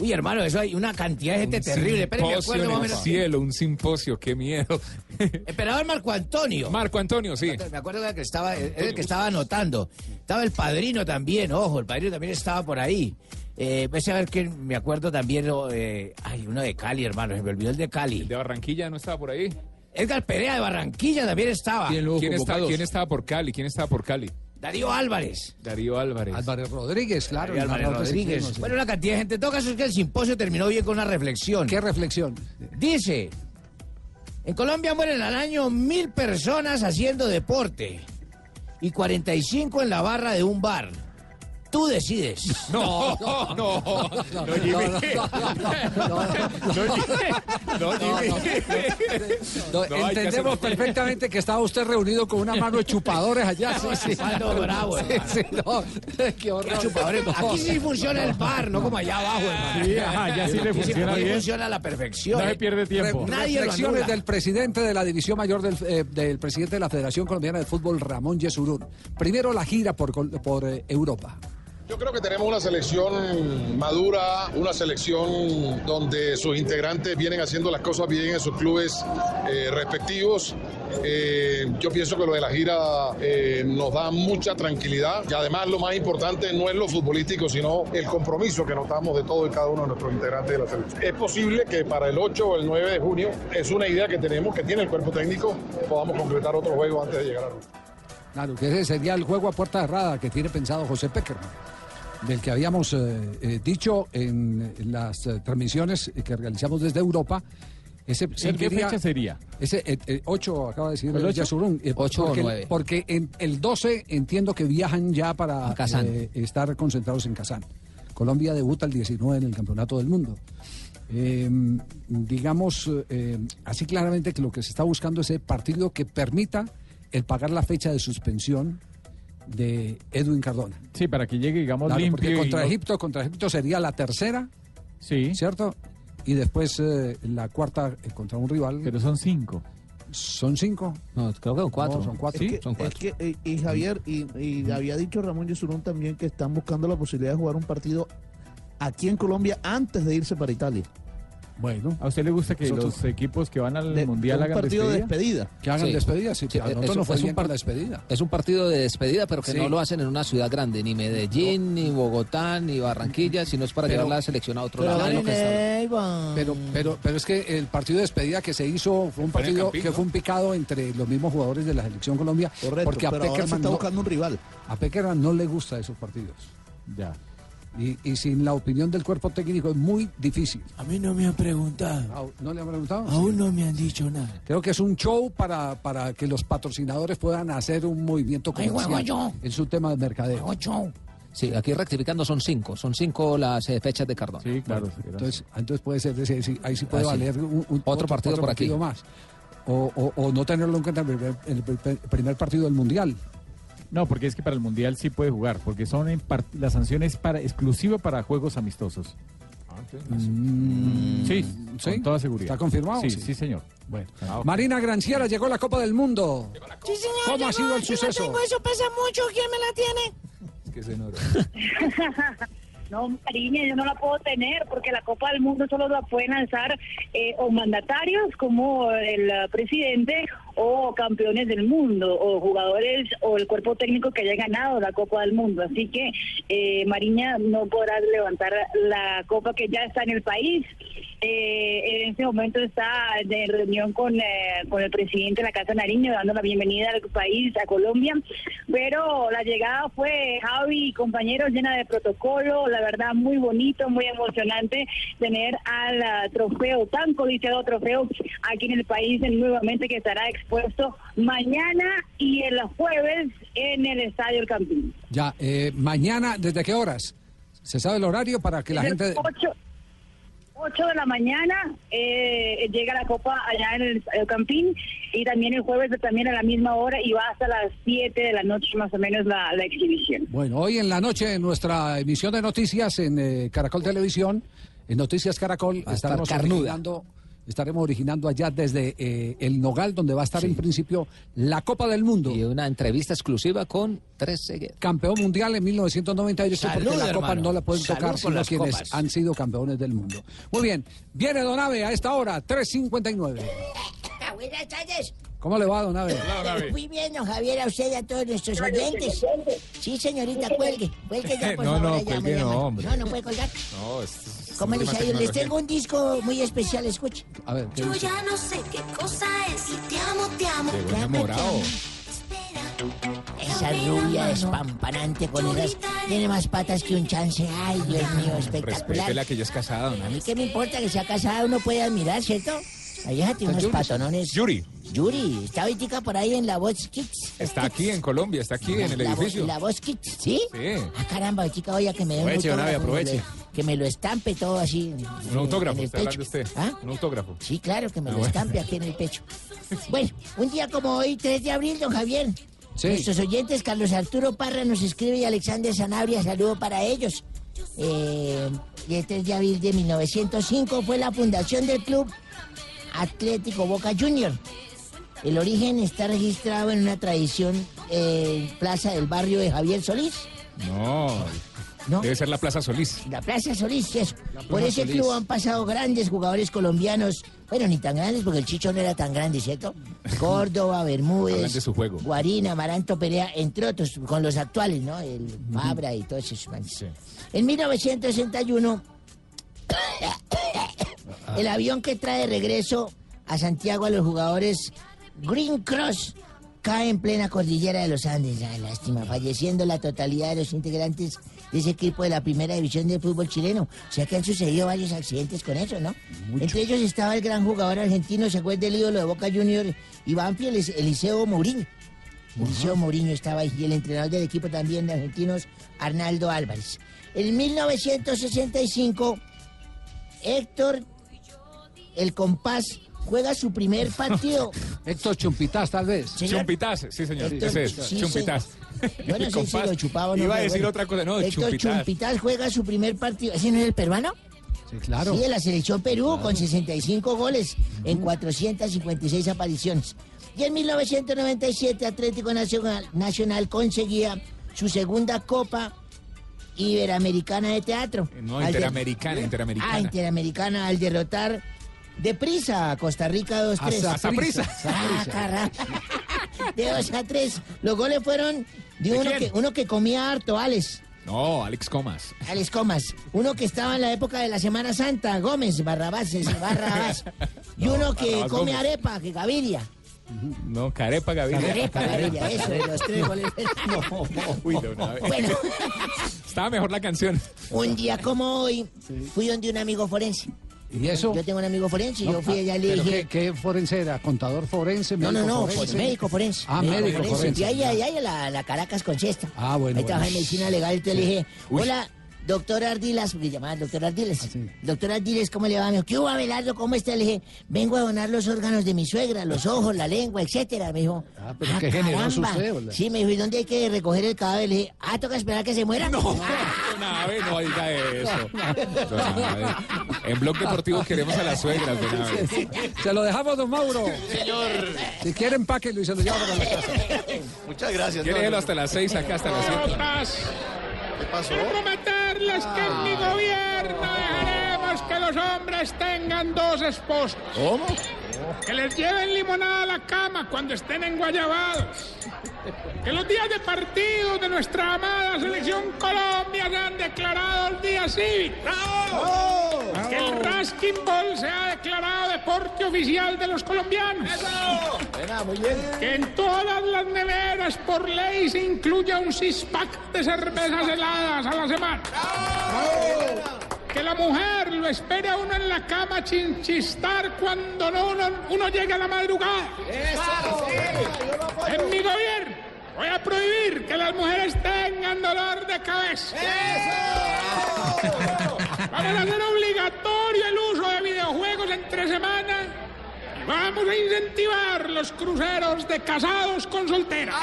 Uy, hermano, eso hay una cantidad de gente terrible. Espérenme, me acuerdo en el menos. cielo, un simposio, qué miedo. Emperador Marco Antonio. Marco Antonio, sí. Me acuerdo que estaba, era el que estaba anotando. Estaba el padrino también, ojo, el padrino también estaba por ahí. Eh, a ver que me acuerdo también, eh, ay, uno de Cali, hermano, se me olvidó el de Cali. ¿De Barranquilla no estaba por ahí? Edgar Perea de Barranquilla también estaba. ¿Quién, está- quién estaba por Cali? ¿Quién estaba por Cali? Darío Álvarez. Darío Álvarez. Álvarez Rodríguez, claro. Darío Álvarez Rodríguez. Sí. Bueno, una cantidad de gente. En todo caso es que el simposio terminó bien con una reflexión. ¿Qué reflexión? Dice, en Colombia mueren al año mil personas haciendo deporte y 45 en la barra de un bar. Tú decides. No, no, no, no, Jimmy. No, Jimmy. Entendemos perfectamente que estaba usted reunido con una mano de chupadores allá. Sí, sí. Bravo, Sí, no. Qué horror. Chupadores. Aquí sí funciona el bar, no como allá abajo, hermano. Sí, ya sí le funciona aquí bien. funciona a la perfección. No se pierde tiempo. Nadie lo reflexiones del presidente de la división mayor del, eh, del presidente de la Federación Colombiana de Fútbol, Ramón Yesurún. Primero la gira por eh, Europa. Yo creo que tenemos una selección madura, una selección donde sus integrantes vienen haciendo las cosas bien en sus clubes eh, respectivos. Eh, yo pienso que lo de la gira eh, nos da mucha tranquilidad y además lo más importante no es lo futbolístico, sino el compromiso que notamos de todo y cada uno de nuestros integrantes de la selección. Es posible que para el 8 o el 9 de junio, es una idea que tenemos, que tiene el cuerpo técnico, podamos concretar otro juego antes de llegar a Roma. Claro, que ese sería el juego a puerta cerrada que tiene pensado José Peckerman, del que habíamos eh, eh, dicho en las eh, transmisiones que realizamos desde Europa. Ese ¿En qué fecha sería? Ese 8 acaba de decir ¿El el ocho? Yasurún, eh, Ocho o porque, nueve. Porque en el 12 entiendo que viajan ya para eh, estar concentrados en Kazán. Colombia debuta el 19 en el Campeonato del Mundo. Eh, digamos eh, así claramente que lo que se está buscando es el partido que permita el pagar la fecha de suspensión de Edwin Cardona. Sí, para que llegue, digamos, Claro, limpio. porque contra no- Egipto, contra Egipto sería la tercera, Sí. ¿cierto? Y después eh, la cuarta eh, contra un rival. Pero son cinco. ¿Son cinco? No, creo que son cuatro. No, son cuatro. Es que- son es cuatro. que, eh, y Javier, y, y había dicho Ramón Yesurún también que están buscando la posibilidad de jugar un partido aquí en Colombia antes de irse para Italia. Bueno. ¿A usted le gusta que Nosotros- los equipos que van al De- Mundial hagan partido de despedida? Que hagan Sí. despedida, sí. Sí, a nosotros es- nos fue es un bien par- despedida. Es un partido de despedida, pero que Sí. no lo hacen en una ciudad grande, ni Medellín, ni Bogotá, ni Barranquilla, sino es para Pero- llevar la selección a otro Pero lado. Pero, pero, pero es que el partido de despedida que se hizo fue un partido Campín, que ¿no? fue un picado entre los mismos jugadores de la selección Colombia. Correcto, porque a Peckerman, está no, buscando un rival. a Peckerman no le gusta esos partidos. Ya. Y, y sin la opinión del cuerpo técnico es muy difícil. A mí no me han preguntado. ¿No le han preguntado? Aún no me han dicho nada. Creo que es un show para, para que los patrocinadores puedan hacer un movimiento Ay, comercial. Es un tema de mercadeo. Sí, aquí rectificando son cinco, son cinco las eh, fechas de Cardona. Sí, claro. sí, gracias. Entonces, entonces puede ser, ese- ahí sí puede Ah, sí. valer un, un- Otro partido por aquí. más. O, o- o no tenerlo en cuenta en el primer, en el primer partido del Mundial. No, porque es que para el Mundial sí puede jugar, porque son en la sanción es para exclusiva para juegos amistosos. Mm, Sí, ¿sí? con toda seguridad. ¿Está confirmado? Sí, Sí. sí, señor. Bueno. Ah. Marina Granciera llegó a la Copa del Mundo. Sí, señor. ¿Cómo ha sido no- el suceso? tengo eso pasa mucho. ¿Quién me la tiene? No, Mariña, yo no la puedo tener porque la Copa del Mundo solo la pueden alzar eh, o mandatarios como el presidente o campeones del mundo o jugadores o el cuerpo técnico que haya ganado la Copa del Mundo. Así que eh, Mariña no podrá levantar la copa que ya está en el país. Eh, en este momento está de reunión con, eh, con el presidente de la Casa Nariño dando la bienvenida al país, a Colombia, pero la llegada fue Javi y compañeros llena de protocolo, la verdad muy bonito, muy emocionante tener al ah, trofeo, tan codiciado trofeo aquí en el país eh, nuevamente que estará expuesto mañana y el jueves en el Estadio El Campín. Ya, eh, mañana, ¿desde qué horas? ¿Se sabe el horario para que la Desde gente... las 8, 8 de la mañana eh, llega la copa allá en el, el Campín y también el jueves también a la misma hora y va hasta las 7 de la noche más o menos la, la exhibición. Bueno, hoy en la noche en nuestra emisión de noticias en eh, Caracol Televisión, en Noticias Caracol, estaremos carnuda. Estaremos originando allá desde eh, el Nogal, donde va a estar en principio la Copa del Mundo. Y una entrevista exclusiva con tres. Campeón mundial en 1998, porque Salud, la Copa hermano. no la pueden Salud tocar sino quienes copas. han sido campeones del mundo. Muy bien, viene Donave a esta hora, 3.59. Buenas tardes. ¿Cómo le va, Donave? Muy bien, don Javier, a usted y a todos nuestros oyentes. Sí, señorita, cuelgue. Cuelgue ya, por No, favor. no, allá, cuelgue muy no, hombre. No, no puede colgar. No, es. ¿Cómo les última ha ido? Les tengo un disco muy especial, escuche. A ver, Yo ya no sé qué cosa es y te amo, te amo. Te amo, enamorado. Esa rubia despampanante con esas... Tiene más patas que un chance. Ay, Dios mío, espectacular. Respétela que ya es casada, ¿no? A mí qué me importa que sea casada, uno puede admirar, ¿cierto? La vieja tiene unos Yuri. patonones. Yuri. Yuri, está ahorita por ahí en la Voz Kids. Está aquí en Colombia, está aquí en el La Voz- edificio. La Voz Kids, ¿sí? Sí. Ah, caramba, chica, oye, que me dé un Aproveche, don Abe, autógrafo, que me aproveche. Que me lo estampe todo así. Un autógrafo, el está hablando pecho. usted. ¿Ah? Un autógrafo. Sí, claro, que me Ah, lo bueno. estampe aquí en el pecho. Bueno, un día como hoy, 3 de abril, don Javier. Sí. Nuestros oyentes, Carlos Arturo Parra nos escribe y Alexander Sanabria, saludo para ellos. Eh, y el 3 de abril de 1905 fue la fundación del club Atlético Boca Junior. El origen está registrado en una tradición eh, plaza del barrio de Javier Solís. No. Debe ser la Plaza Solís. La Plaza Solís, eso. Plaza Por ese Solís. club han pasado grandes jugadores colombianos. Bueno, ni tan grandes porque el Chicho no era tan grande, ¿cierto? Córdoba, Bermúdez, de su juego. Guarina, Amaranto Perea, entre otros, con los actuales, ¿no? El Fabra y todos esos manes. En 1961, el avión que trae de regreso a Santiago a los jugadores Green Cross cae en plena cordillera de los Andes. Ay, lástima, falleciendo la totalidad de los integrantes de ese equipo de la primera división de fútbol chileno. O sea que han sucedido varios accidentes con eso, ¿no? Entre ellos estaba el gran jugador argentino, se acuerda del ídolo de Boca Junior y Banfield, Elis- Eliseo Mourinho. Eliseo Mourinho estaba ahí y el entrenador del equipo también de argentinos, Arnaldo Álvarez. En 1965, Héctor El Compás juega su primer partido. Héctor Chumpitaz, tal vez. Señor. Chumpitaz, sí, señor. Héctor, Ese es, sí, Chumpitaz. Yo no sé si lo chupaba o no. Iba a decir bueno. otra cosa. No, Héctor. Chumpitaz juega su primer partido. ¿Ese no es el peruano? Sí, claro. Sí, de la selección Perú, con 65 goles en 456 apariciones. Y en 1997 Atlético Nacional, Nacional conseguía su segunda Copa Iberoamericana de Teatro. No, Al de- interamericana, interamericana. Ah, Interamericana al derrotar deprisa a Costa Rica 2-3. A Saprissa. Ah, caramba. De 2 a 3. Los goles fueron de, ¿De uno, que, uno que comía harto, Alex. No, Alex Comas. Alex Comas. Uno que estaba en la época de la Semana Santa, Gómez, Barrabás, Barrabás. Y No, uno que Barrabás come Gómez. arepa, que Gaviria. No, Carepa Gaviria. Carepa Gaviria, eso, de los tres goles. Uy, de una vez. Bueno, Estaba mejor la canción. un día como hoy, fui donde un amigo forense. ¿Y eso? Yo tengo un amigo forense y No, yo fui ah, allá y le ¿pero dije... ¿qué, qué forense era? ¿Contador forense? No, no, no, forense? pues médico forense. Ah, médico forense. Y ahí, ahí, ahí, la, la Caracas con cesta. Ah, bueno, Ahí trabaja en bueno. medicina legal, entonces le dije, Uy. hola, doctor Ardilas, porque llamaba doctor Ardiles. Doctor Ardiles, ¿cómo le va? Me dijo, ¿qué hubo, Abelardo? ¿Cómo está? Le dije, vengo a donar los órganos de mi suegra, los ojos, la lengua, etcétera. Me dijo, Ah, pero qué generoso caramba. usted. Sí, me dijo, ¿y dónde hay que recoger el cadáver? Le dije, ah, toca esperar que se muera. No, Don Abe, no diga eso. En Blog Deportivo queremos a las suegras, don Abe. Se lo dejamos, don Mauro. Señor. Si quiere, empáquenlo y se lo lleva para la casa. Muchas gracias. ¿Quiere no, verlo no, hasta las seis, acá hasta las siete? ¿Qué pasó? prometerles que en mi gobierno dejaremos que los hombres tengan dos esposas. ¿Cómo? Que les lleven limonada a la cama cuando estén enguayabados. Que los días de partido de nuestra amada selección Colombia sean declarados días cívicos. Que el Raskin Ball sea declarado deporte oficial de los colombianos. muy bien. Que en todas las neveras por ley se incluya un six-pack de cervezas heladas a la semana. Que la mujer lo espere a uno en la cama sin chistar cuando no uno, uno llegue a la madrugada. En mi gobierno voy a prohibir que las mujeres tengan dolor de cabeza. Vamos a hacer obligatorio el uso de videojuegos entre semana. Y vamos a incentivar los cruceros de casados con solteras.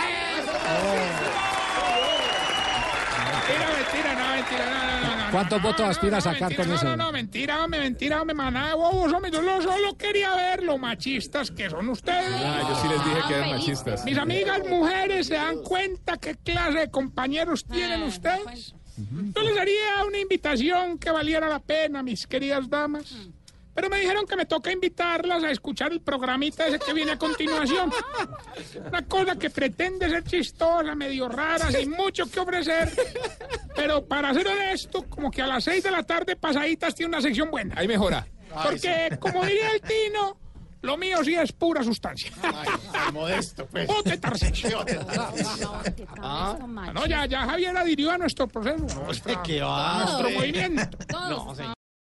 Mentira, mentira, no, mentira, no, no, no. ¿Cuántos votos aspira a sacar mentira, con no, eso? No, no, mentira, hombre, mentira, hombre, maná de bobos, hombre. Yo lo- solo quería ver lo machistas que son ustedes. Ah, yo sí les dije que eran machistas. Mis amigas mujeres se dan cuenta qué clase de compañeros tienen ustedes. Yo les haría una invitación que valiera la pena, mis queridas damas. Pero me dijeron que me toca invitarlas a escuchar el programita ese que viene a continuación. Una cosa que pretende ser chistosa, medio rara, sin mucho que ofrecer. Pero para ser honesto, como que a las seis de la tarde pasaditas tiene una sección buena. Ahí mejora. Porque, como diría el Tino, lo mío sí es pura sustancia. modesto, pues. Bote Tarcisio. Ah, No, ya, ya Javier adhirió a nuestro proceso. nuestra- ¿qué va? a nuestro movimiento. No, señor.